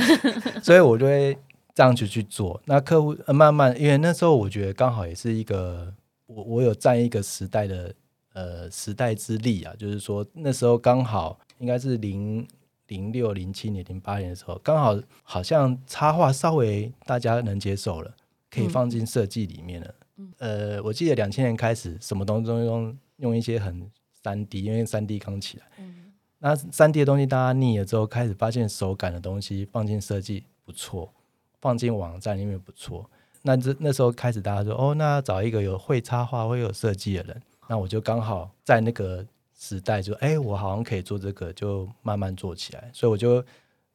(laughs) 所以我就会这样子去做。那客户慢慢，因为那时候我觉得刚好也是一个，我我有占一个时代的呃时代之力啊，就是说那时候刚好应该是零零六零七年零八年的时候，刚好好像插画稍微大家能接受了，可以放进设计里面了。嗯、呃，我记得两千年开始，什么东西都用。用一些很三 D，因为三 D 刚起来，嗯、那三 D 的东西大家腻了之后，开始发现手感的东西放进设计不错，放进网站里面不错。那这那时候开始大家说，哦，那找一个有会插画、会有设计的人。那我就刚好在那个时代就，就哎，我好像可以做这个，就慢慢做起来。所以我就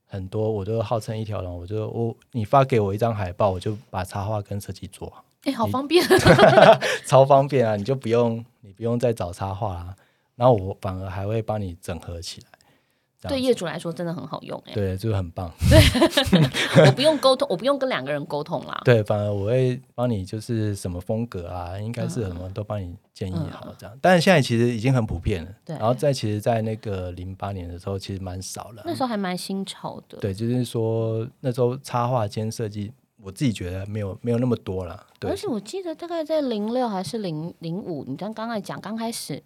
很多，我都号称一条龙。我就我你发给我一张海报，我就把插画跟设计做好。哎，好方便，(laughs) 超方便啊！你就不用，你不用再找插画啊。然后我反而还会帮你整合起来，对业主来说真的很好用哎、欸，对，就是很棒。对，(laughs) 我不用沟通，我不用跟两个人沟通啦。对，反而我会帮你，就是什么风格啊，应该是什么都帮你建议好这样。嗯、但是现在其实已经很普遍了。对，然后在其实，在那个零八年的时候，其实蛮少了。那时候还蛮新潮的。对，就是说那时候插画兼设计，我自己觉得没有没有那么多了。对，而且我记得大概在零六还是零零五，你刚刚才讲刚开始。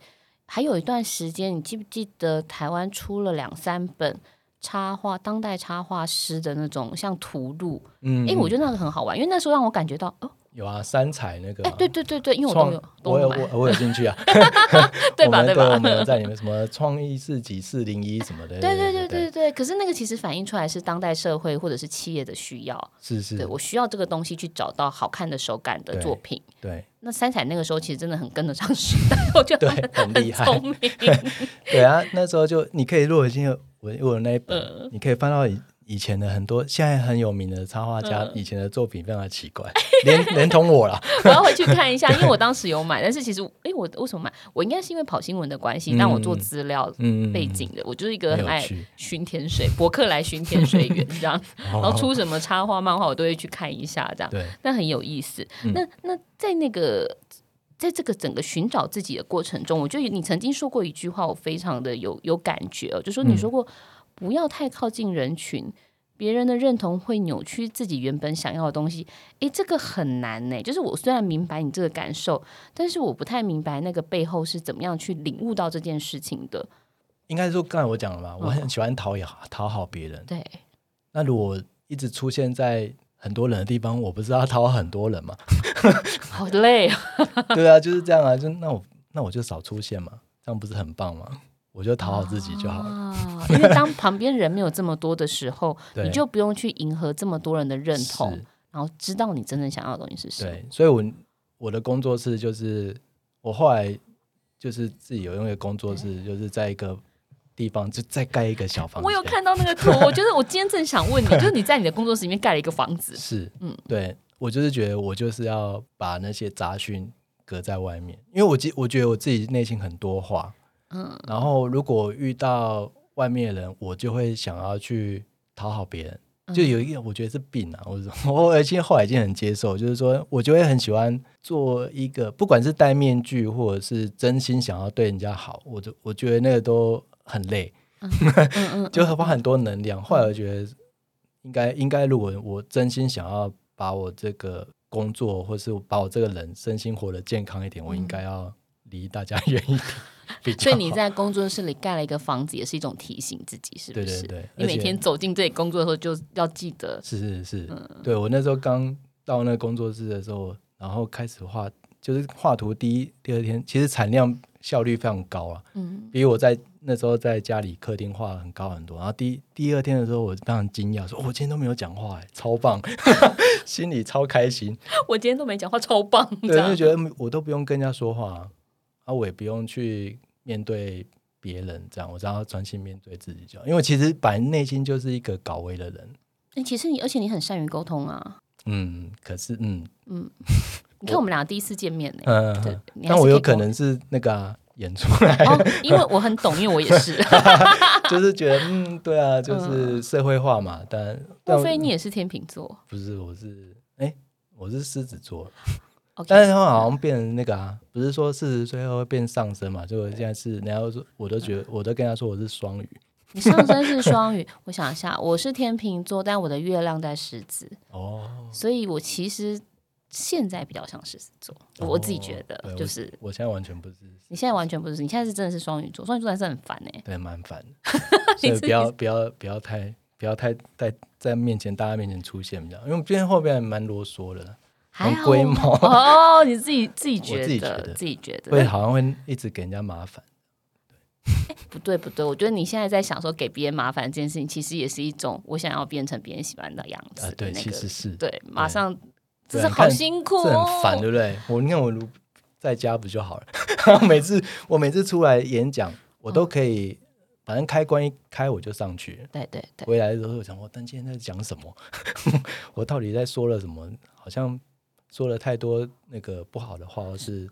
还有一段时间，你记不记得台湾出了两三本插画当代插画师的那种像图录？嗯，哎，我觉得那个很好玩，因为那时候让我感觉到哦。有啊，三彩那个，哎，对对对对，因为我都有，我有我 (laughs) 我有兴趣啊，(laughs) (laughs) 对吧对吧？我们有在里面什么创意市集四零一什么的，对对对对对。可是那个其实反映出来是当代社会或者是企业的需要，是是，对我需要这个东西去找到好看的手感的作品。对，那三彩那个时候其实真的很跟得上时代，我觉得很厉害，聪明。对啊，那时候就你可以，如果今天我我有那一本，你可以翻到。以前的很多现在很有名的插画家，以前的作品非常的奇怪，(laughs) 嗯、连连同我啦。(laughs) 我要回去看一下，因为我当时有买，但是其实，哎，我为什么买？我应该是因为跑新闻的关系，但我做资料背景的，嗯、我就是一个很爱寻天水，博客来寻天水园这样，(laughs) 然后出什么插画漫画，我都会去看一下这样。对，那很有意思。嗯、那那在那个在这个整个寻找自己的过程中，我觉得你曾经说过一句话，我非常的有有感觉哦，就说你说过。嗯不要太靠近人群，别人的认同会扭曲自己原本想要的东西。诶，这个很难呢。就是我虽然明白你这个感受，但是我不太明白那个背后是怎么样去领悟到这件事情的。应该说，刚才我讲了嘛，我很喜欢讨讨、哦、讨好别人。对。那如果一直出现在很多人的地方，我不是要讨好很多人吗？(laughs) 好累啊。(laughs) 对啊，就是这样啊。就那我那我就少出现嘛，这样不是很棒吗？我就讨好自己就好了。啊，因为当旁边人没有这么多的时候，(laughs) 你就不用去迎合这么多人的认同，然后知道你真正想要的东西是什么。对，所以我我的工作室就是我后来就是自己有用一个工作室，就是在一个地方就再盖一个小房子。我有看到那个图，我觉得我今天正想问你，就是你在你的工作室里面盖了一个房子。(laughs) 是，嗯，对，我就是觉得我就是要把那些杂讯隔在外面，因为我我觉得我自己内心很多话。嗯，然后如果遇到外面的人，我就会想要去讨好别人，就有一个我觉得是病啊，我 (laughs) 我而且后来已经很接受，就是说我就会很喜欢做一个，不管是戴面具或者是真心想要对人家好，我就我觉得那个都很累，(laughs) 就花很多能量。后来我觉得应该应该，如果我真心想要把我这个工作，或是把我这个人身心活得健康一点，我应该要离大家远一点。所以你在工作室里盖了一个房子，也是一种提醒自己，是不是？对对对。你每天走进这里工作的时候，就要记得。是是是。嗯、对我那时候刚到那个工作室的时候，然后开始画，就是画图第一、第二天，其实产量效率非常高啊。嗯。比我在那时候在家里客厅画很高很多。然后第第二天的时候，我非常惊讶，说：“我今天都没有讲话，哎，超棒，(laughs) 心里超开心。”我今天都没讲话，超棒。对，就觉得我都不用跟人家说话。啊，我也不用去面对别人，这样我只要专心面对自己就好。因为其实本来内心就是一个高危的人。哎、欸，其实你，而且你很善于沟通啊。嗯，可是，嗯嗯，(laughs) 你看我们俩第一次见面呢。嗯，对。但我有可能是那个、啊、演出来、哦，(laughs) 因为我很懂，因为我也是。(laughs) 就是觉得，嗯，对啊，就是社会化嘛。但莫非你也是天秤座？不是，我是，哎、欸，我是狮子座。Okay, 但是他好像变成那个啊，不是说四十岁后会变上升嘛？就现在是，然后说我都觉得，我都跟他说我是双鱼。你上升是双鱼，(laughs) 我想一下，我是天秤座，但我的月亮在狮子哦，所以我其实现在比较像狮子座，哦、我自己觉得就是我，我现在完全不是，你现在完全不是，你现在是真的是双鱼座，双鱼座还是很烦哎、欸，对，蛮烦的，(laughs) 所以不要不要不要太不要太在在面前大家面前出现这样，因为今天后边还蛮啰嗦的。很龟毛哦，你自己自己觉得，自己觉得会好像会一直给人家麻烦。欸，不对不对，我觉得你现在在想说给别人麻烦这件事情，其实也是一种我想要变成别人喜欢的样子。对，其实是对，马上这是好辛苦，这很烦，对不对？我你看我如在家不就好了？(laughs) 每次我每次出来演讲，我都可以，反正开关一开我就上去。对对对，回来的时候我想，我但今天在讲什么？(laughs) 我到底在说了什么？好像。说了太多那个不好的话，或是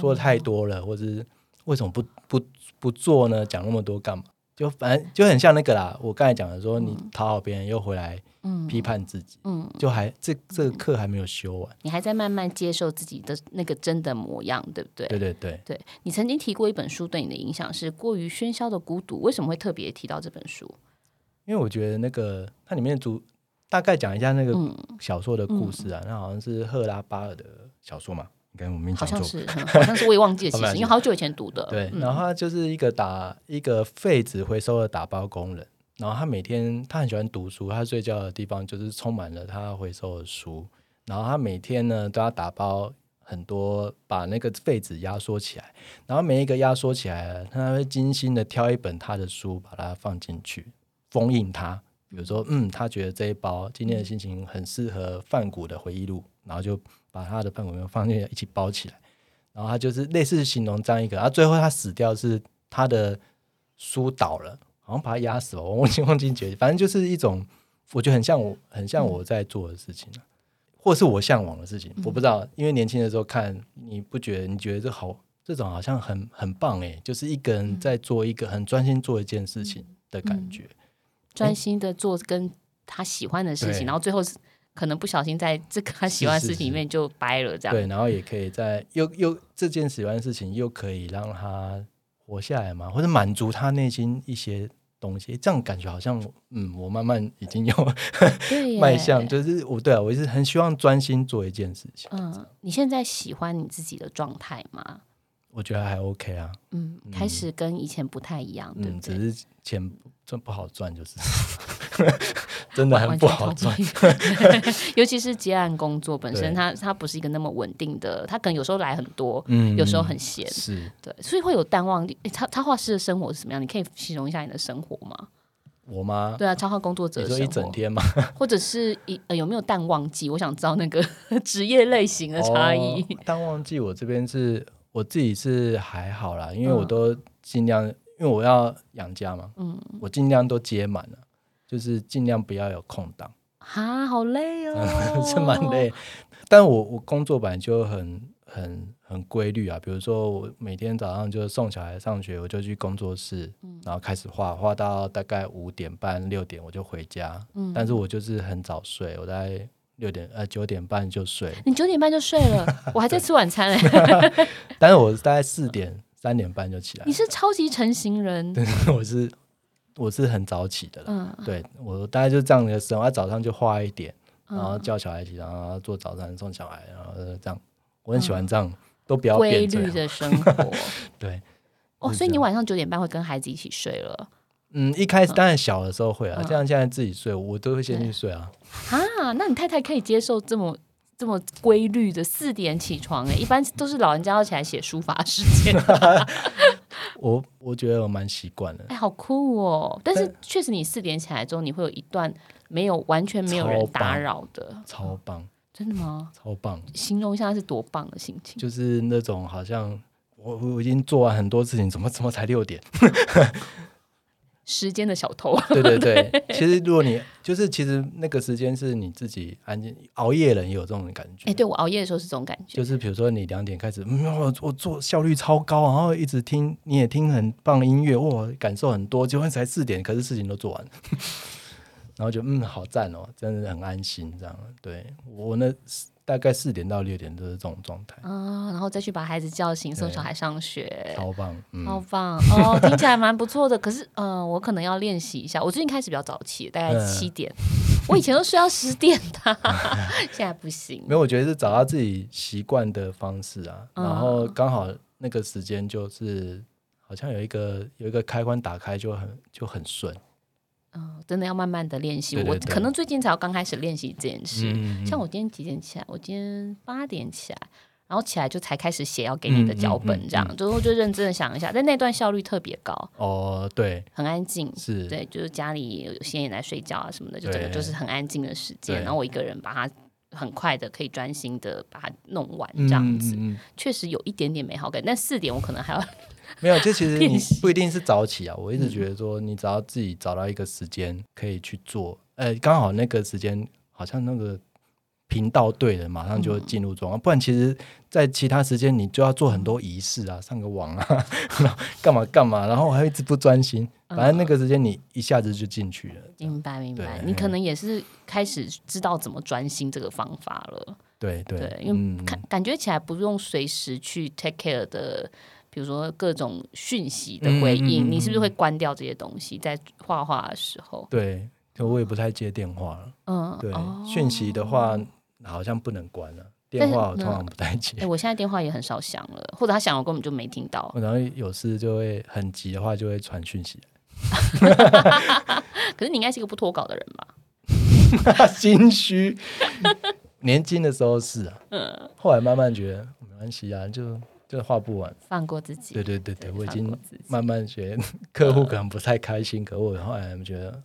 说了太多了，或是为什么不不不做呢？讲那么多干嘛？就反正就很像那个啦。我刚才讲的说，你讨好别人又回来，批判自己，嗯，就还这这个课还没有修完，你还在慢慢接受自己的那个真的模样，对不对？对对对，对你曾经提过一本书对你的影响是《过于喧嚣的孤独》，为什么会特别提到这本书？因为我觉得那个它里面主大概讲一下那个小说的故事啊，那、嗯、好像是赫拉巴尔的小说嘛。跟我们好像是，好像是我也忘记了，其实 (laughs) 因为好久以前读的。对，然后他就是一个打一个废纸回收的打包工人，然后他每天他很喜欢读书，他睡觉的地方就是充满了他回收的书，然后他每天呢都要打包很多，把那个废纸压缩起来，然后每一个压缩起来，他会精心的挑一本他的书，把它放进去，封印它。比如说，嗯，他觉得这一包今天的心情很适合范谷的回忆录，然后就。把他的梵谷放进一起包起来，然后他就是类似形容这样一个，啊最后他死掉是他的书倒了，好像把他压死了，我忘记忘记绝，反正就是一种我觉得很像我很像我在做的事情，嗯、或是我向往的事情，我不知道，因为年轻的时候看你不觉得你觉得这好这种好像很很棒哎，就是一个人在做一个很专心做一件事情的感觉，心的做跟他喜欢的事情，然后最后是。可能不小心在这个他喜欢的事情里面就掰了，这样。对，然后也可以在又又这件喜欢的事情又可以让他活下来嘛，或者满足他内心一些东西，这样感觉好像嗯，我慢慢已经有 (laughs) 迈向，就是我对啊，我是很希望专心做一件事情。嗯，你现在喜欢你自己的状态吗？我觉得还 OK 啊。嗯，开始跟以前不太一样，对不对？只是钱赚不好赚，就是。(laughs) 真的很不好赚，(laughs) 尤其是接案工作本身，它它不是一个那么稳定的，它可能有时候来很多，嗯，有时候很闲，是对，所以会有淡旺季。插插画师的生活是什么样？你可以形容一下你的生活吗？我吗？对啊，插画工作者的生活一整天吗？(laughs) 或者是一、呃、有没有淡旺季？我想知道那个职业类型的差异。哦、淡旺季我这边是我自己是还好啦，因为我都尽量，嗯、因为我要养家嘛，嗯，我尽量都接满了。就是尽量不要有空档啊，好累哦，(laughs) 是蛮累。但我我工作本来就很很很规律啊，比如说我每天早上就送小孩上学，我就去工作室，嗯、然后开始画画到大概五点半六点我就回家。嗯、但是我就是很早睡，我在六点呃九点半就睡。你九点半就睡了，我还在吃晚餐嘞。(laughs) 但是我大概四点三点半就起来。你是超级成型人，对，我是。我是很早起的了，嗯、对我大概就这样的生活，早上就画一点，然后叫小孩起床，然后做早餐送小孩，然后这样，我很喜欢这样，嗯、都比较规律的生活。(laughs) 对，哦，所以你晚上九点半会跟孩子一起睡了？嗯，一开始当然小的时候会啊，这样、嗯、现在自己睡，我都会先去睡啊。啊，那你太太可以接受这么这么规律的四点起床？哎，一般都是老人家要起来写书法时间。(laughs) 我我觉得我蛮习惯的，哎，好酷哦！但是确实，你四点起来之后，你会有一段没有完全没有人打扰的，超棒！真的吗？超棒！形容一下是多棒的心情，就是那种好像我我已经做完很多事情，怎么怎么才六点？时间的小偷，对 (laughs) 对对，对其实如果你就是其实那个时间是你自己安静熬夜人也有这种感觉。哎，对我熬夜的时候是这种感觉，就是比如说你两点开始，嗯，我我做效率超高，然后一直听你也听很棒的音乐，哇，感受很多，结果才四点，可是事情都做完了，(laughs) 然后就嗯，好赞哦，真的很安心这样。对我那。大概四点到六点都是这种状态。啊，然后再去把孩子叫醒，送小孩上学，超棒，嗯、超棒。哦，(laughs) 听起来蛮不错的。可是，嗯、呃，我可能要练习一下。我最近开始比较早起，大概七点，嗯、我以前都睡到十点的，(laughs) 现在不行。没有，我觉得是找到自己习惯的方式啊，嗯、然后刚好那个时间就是好像有一个有一个开关打开就很就很顺。嗯，真的要慢慢的练习。我可能最近才要刚开始练习这件事。像我今天几点起来？我今天八点起来，然后起来就才开始写要给你的脚本，这样，最后就认真的想一下。但那段效率特别高哦，对，很安静，是对，就是家里有些人来睡觉啊什么的，就整个就是很安静的时间，然后我一个人把它很快的可以专心的把它弄完，这样子，确实有一点点美好感。但四点我可能还要。没有，就其实你不一定是早起啊。我一直觉得说，你只要自己找到一个时间可以去做，呃，刚好那个时间好像那个频道对了，马上就会进入状况。不然，其实，在其他时间你就要做很多仪式啊，上个网啊，干嘛干嘛，然后还一直不专心。反正那个时间你一下子就进去了。明白明白，你可能也是开始知道怎么专心这个方法了。对对对，因为感感觉起来不用随时去 take care 的，比如说各种讯息的回应，你是不是会关掉这些东西在画画的时候？对，就我也不太接电话了。嗯，对，讯息的话好像不能关了。电话我通常不太接。哎，我现在电话也很少响了，或者他响我根本就没听到。(laughs) 然后有事就会很急的话，就会传讯息。(laughs) 可是你应该是一个不脱稿的人吧？(laughs) 心虚。年轻的时候是啊，嗯，后来慢慢觉得没关系啊，就就画不完，放过自己。对对对对，我已经慢慢觉得客户可能不太开心，可我后来觉得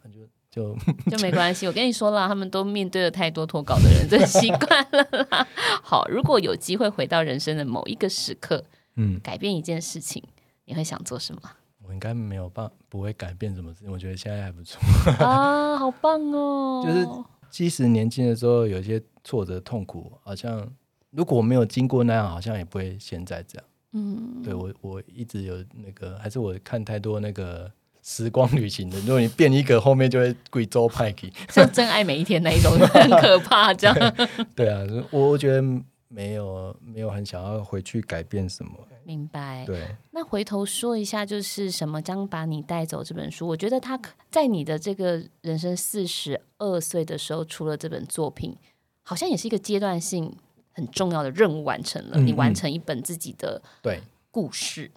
就就 (laughs) 就没关系。我跟你说了，他们都面对了太多脱稿的人，真习惯了啦。(laughs) 好，如果有机会回到人生的某一个时刻，嗯，改变一件事情，你会想做什么？我应该没有办，不会改变什么事情。我觉得现在还不错 (laughs) 啊，好棒哦！就是即使年轻的时候有一些挫折、痛苦，好像如果我没有经过那样，好像也不会现在这样。嗯，对我我一直有那个，还是我看太多那个时光旅行的。如果你变一个，后面就会贵州派去，(laughs) 像真爱每一天那一种，很可怕。这样对，(laughs) 对啊，我我觉得。没有，没有很想要回去改变什么。明白。对。那回头说一下，就是什么将把你带走这本书，我觉得他在你的这个人生四十二岁的时候出了这本作品，好像也是一个阶段性很重要的任务完成了。你完成一本自己的对故事。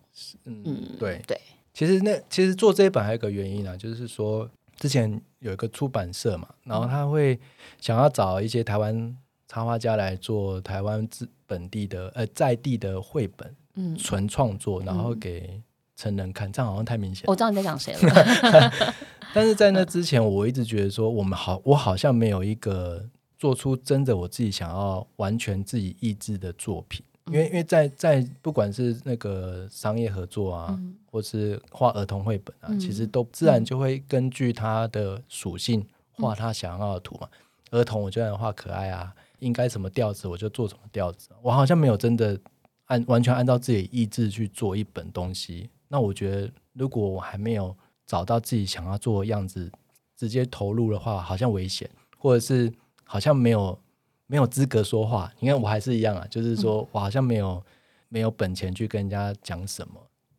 嗯嗯，对对。其实那其实做这一本还有一个原因啊，就是说之前有一个出版社嘛，然后他会想要找一些台湾。插画家来做台湾自本地的呃在地的绘本，嗯，纯创作，然后给成人看，嗯、这样好像太明显。我知道你在讲谁了，(laughs) 但是在那之前，我一直觉得说，我们好，我好像没有一个做出真的我自己想要完全自己意志的作品，嗯、因为因为在在不管是那个商业合作啊，嗯、或是画儿童绘本啊，嗯、其实都自然就会根据它的属性画他想要的图嘛。嗯、儿童我就想画可爱啊。应该什么调子我就做什么调子，我好像没有真的按完全按照自己意志去做一本东西。那我觉得，如果我还没有找到自己想要做的样子，直接投入的话，好像危险，或者是好像没有没有资格说话。你看我还是一样啊，就是说我好像没有没有本钱去跟人家讲什么，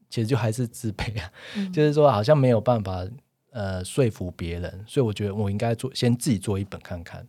其实就还是自卑啊，嗯、就是说好像没有办法呃说服别人，所以我觉得我应该做先自己做一本看看。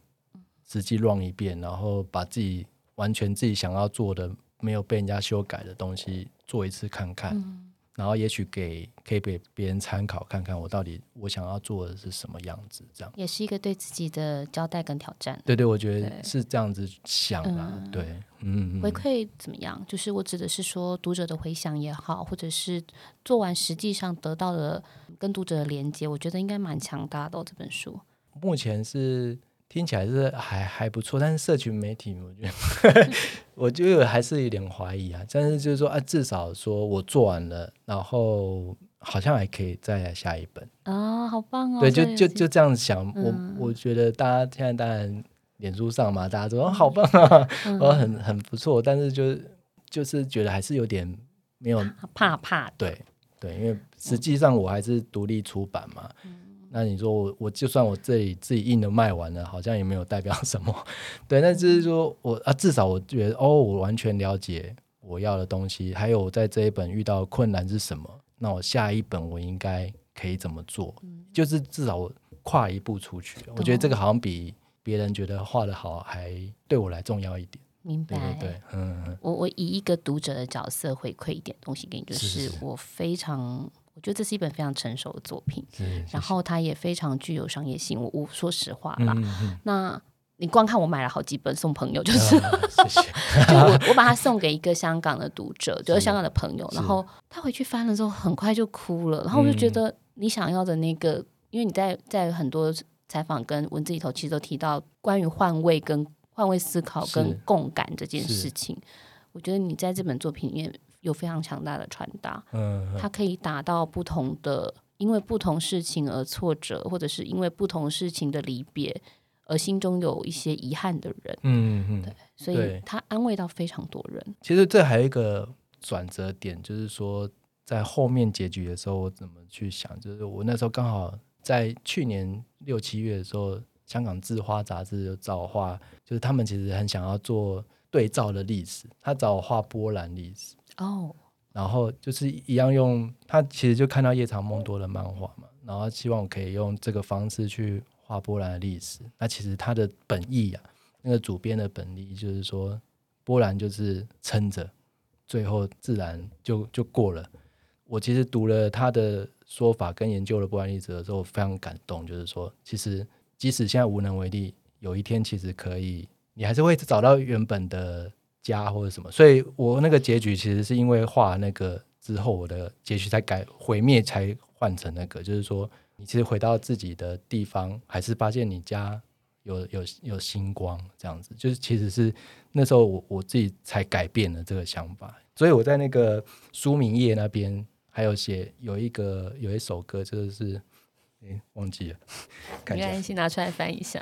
实际 run 一遍，然后把自己完全自己想要做的、没有被人家修改的东西做一次看看，嗯、然后也许给可以给别人参考，看看我到底我想要做的是什么样子，这样也是一个对自己的交代跟挑战。对对，我觉得是这样子想的。嗯、对，嗯，回馈怎么样？就是我指的是说读者的回响也好，或者是做完实际上得到的跟读者的连接，我觉得应该蛮强大的、哦。这本书目前是。听起来是还还不错，但是社群媒体，我觉得 (laughs) 我就还是有点怀疑啊。但是就是说啊，至少说我做完了，然后好像还可以再来下一本啊、哦，好棒哦！对，就就就这样想。嗯、我我觉得大家现在当然脸书上嘛，大家说、嗯、好棒啊，我、嗯、(laughs) 很很不错，但是就就是觉得还是有点没有怕怕。对对，因为实际上我还是独立出版嘛。嗯那你说我我就算我这里自己印的卖完了，好像也没有代表什么，对。那就是说我啊，至少我觉得哦，我完全了解我要的东西，还有我在这一本遇到的困难是什么。那我下一本我应该可以怎么做？嗯、就是至少我跨一步出去。嗯、我觉得这个好像比别人觉得画的好还对我来重要一点。明白？对，对，对，嗯。我我以一个读者的角色回馈一点东西给你，就是我非常。我觉得这是一本非常成熟的作品，然后它也非常具有商业性。我我说实话啦，那你光看我买了好几本送朋友，就是。(laughs) 就我我把它送给一个香港的读者，就是香港的朋友，然后他回去翻了之后，很快就哭了。然后我就觉得你想要的那个，因为你在在很多采访跟文字里头，其实都提到关于换位跟换位思考跟共感这件事情。我觉得你在这本作品里面。有非常强大的传达，嗯，它可以达到不同的，因为不同事情而挫折，或者是因为不同事情的离别而心中有一些遗憾的人，嗯嗯，对，所以他安慰到非常多人。其实这还有一个转折点，就是说在后面结局的时候，我怎么去想？就是我那时候刚好在去年六七月的时候，香港字花杂志就找我画，就是他们其实很想要做对照的历史，他找我画波兰历史哦，然后就是一样用他其实就看到夜长梦多的漫画嘛，然后希望我可以用这个方式去画波兰的历史。那其实他的本意啊，那个主编的本意就是说，波兰就是撑着，最后自然就就过了。我其实读了他的说法跟研究了波兰历史的时候，非常感动。就是说，其实即使现在无能为力，有一天其实可以，你还是会找到原本的家或者什么。所以我那个结局其实是因为画那个之后，我的结局才改毁灭，才换成那个。就是说，你其实回到自己的地方，还是发现你家有有有星光这样子。就是其实是那时候我我自己才改变了这个想法。所以我在那个书名页那边。还有写有一个有一首歌，就是诶忘记了，(laughs) 没关系，拿出来翻一下。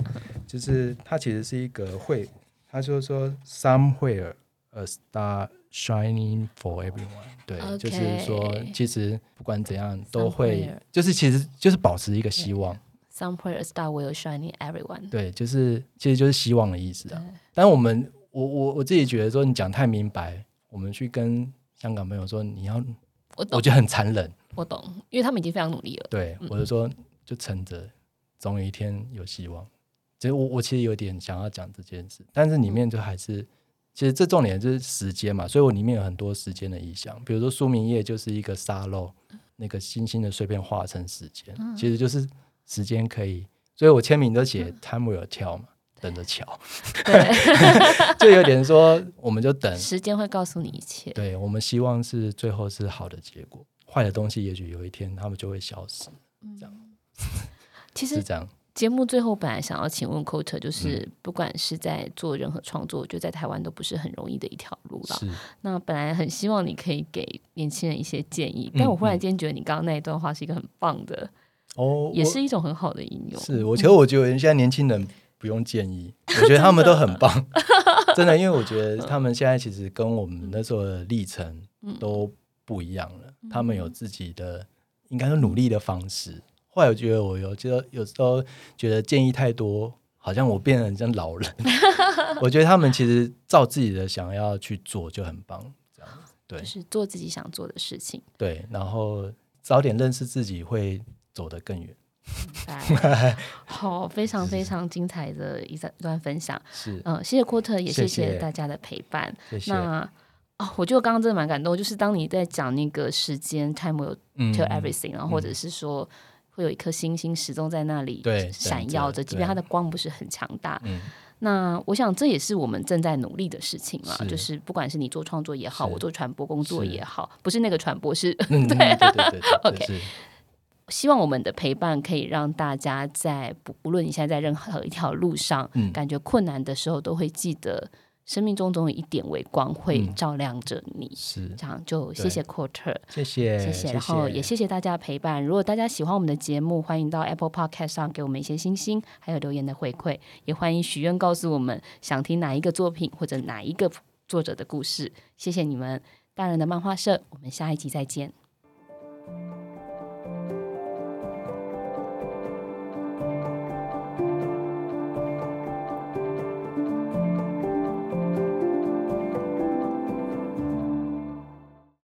就是它其实是一个会，他就说 somewhere a star shining for everyone，对，Okay. 就是说其实不管怎样都会.就是其实就是保持一个希望。Somewhere a star will shining everyone，对，就是其实就是希望的意思啊。但我们我我我自己觉得说你讲太明白，我们去跟香港朋友说你要。我我觉得很残忍，我懂，因为他们已经非常努力了。对，我就说就撑着，总有一天有希望。其实我我其实有点想要讲这件事，但是里面就还是，其实这重点就是时间嘛，所以我里面有很多时间的意象，比如说书名页就是一个沙漏，那个星星的碎片化成时间，其实就是时间可以，所以我签名都写 Time will tell 嘛。等着瞧，对，(laughs) 就有点说，我们就等，(laughs) 时间会告诉你一切。对，我们希望是最后是好的结果，坏的东西也许有一天他们就会消失。这样，其实是这样。节目最后本来想要请问 Quote，就是不管是在做任何创作，我觉得在台湾都不是很容易的一条路了。是。那本来很希望你可以给年轻人一些建议，但我忽然间觉得你刚刚那一段话是一个很棒的哦，也是一种很好的应用。是我其实我觉得现在年轻人。不用建议，(laughs) 我觉得他们都很棒，真的，(laughs) 因为我觉得他们现在其实跟我们那时候的历程都不一样了，他们有自己的应该说努力的方式。后来我觉得我有觉得有时候觉得建议太多，好像我变得很像老人。(laughs) 我觉得他们其实照自己的想要去做就很棒，这样对，就是做自己想做的事情。对，然后早点认识自己，会走得更远。好，非常非常精彩的一段分享。是，嗯，谢谢 Quote，也谢谢大家的陪伴。谢谢。那哦，我觉得刚刚真的蛮感动，就是当你在讲那个时间，time will tell everything，然后或者是说会有一颗星星始终在那里闪耀着，即便它的光不是很强大。那我想这也是我们正在努力的事情嘛，就是不管是你做创作也好，我做传播工作也好，不是那个传播，是 (laughs) 对对对对，(laughs) OK。希望我们的陪伴可以让大家在不无论你现在在任何一条路上，嗯、感觉困难的时候，都会记得生命中总有一点微光会照亮着你。嗯、是这样，就谢谢 Quarter，谢谢谢谢，然后也谢谢大家的陪伴。如果大家喜欢我们的节目，欢迎到 Apple Podcast 上给我们一些星星，还有留言的回馈，也欢迎许愿告诉我们想听哪一个作品或者哪一个作者的故事。谢谢你们，大人的漫画社，我们下一集再见。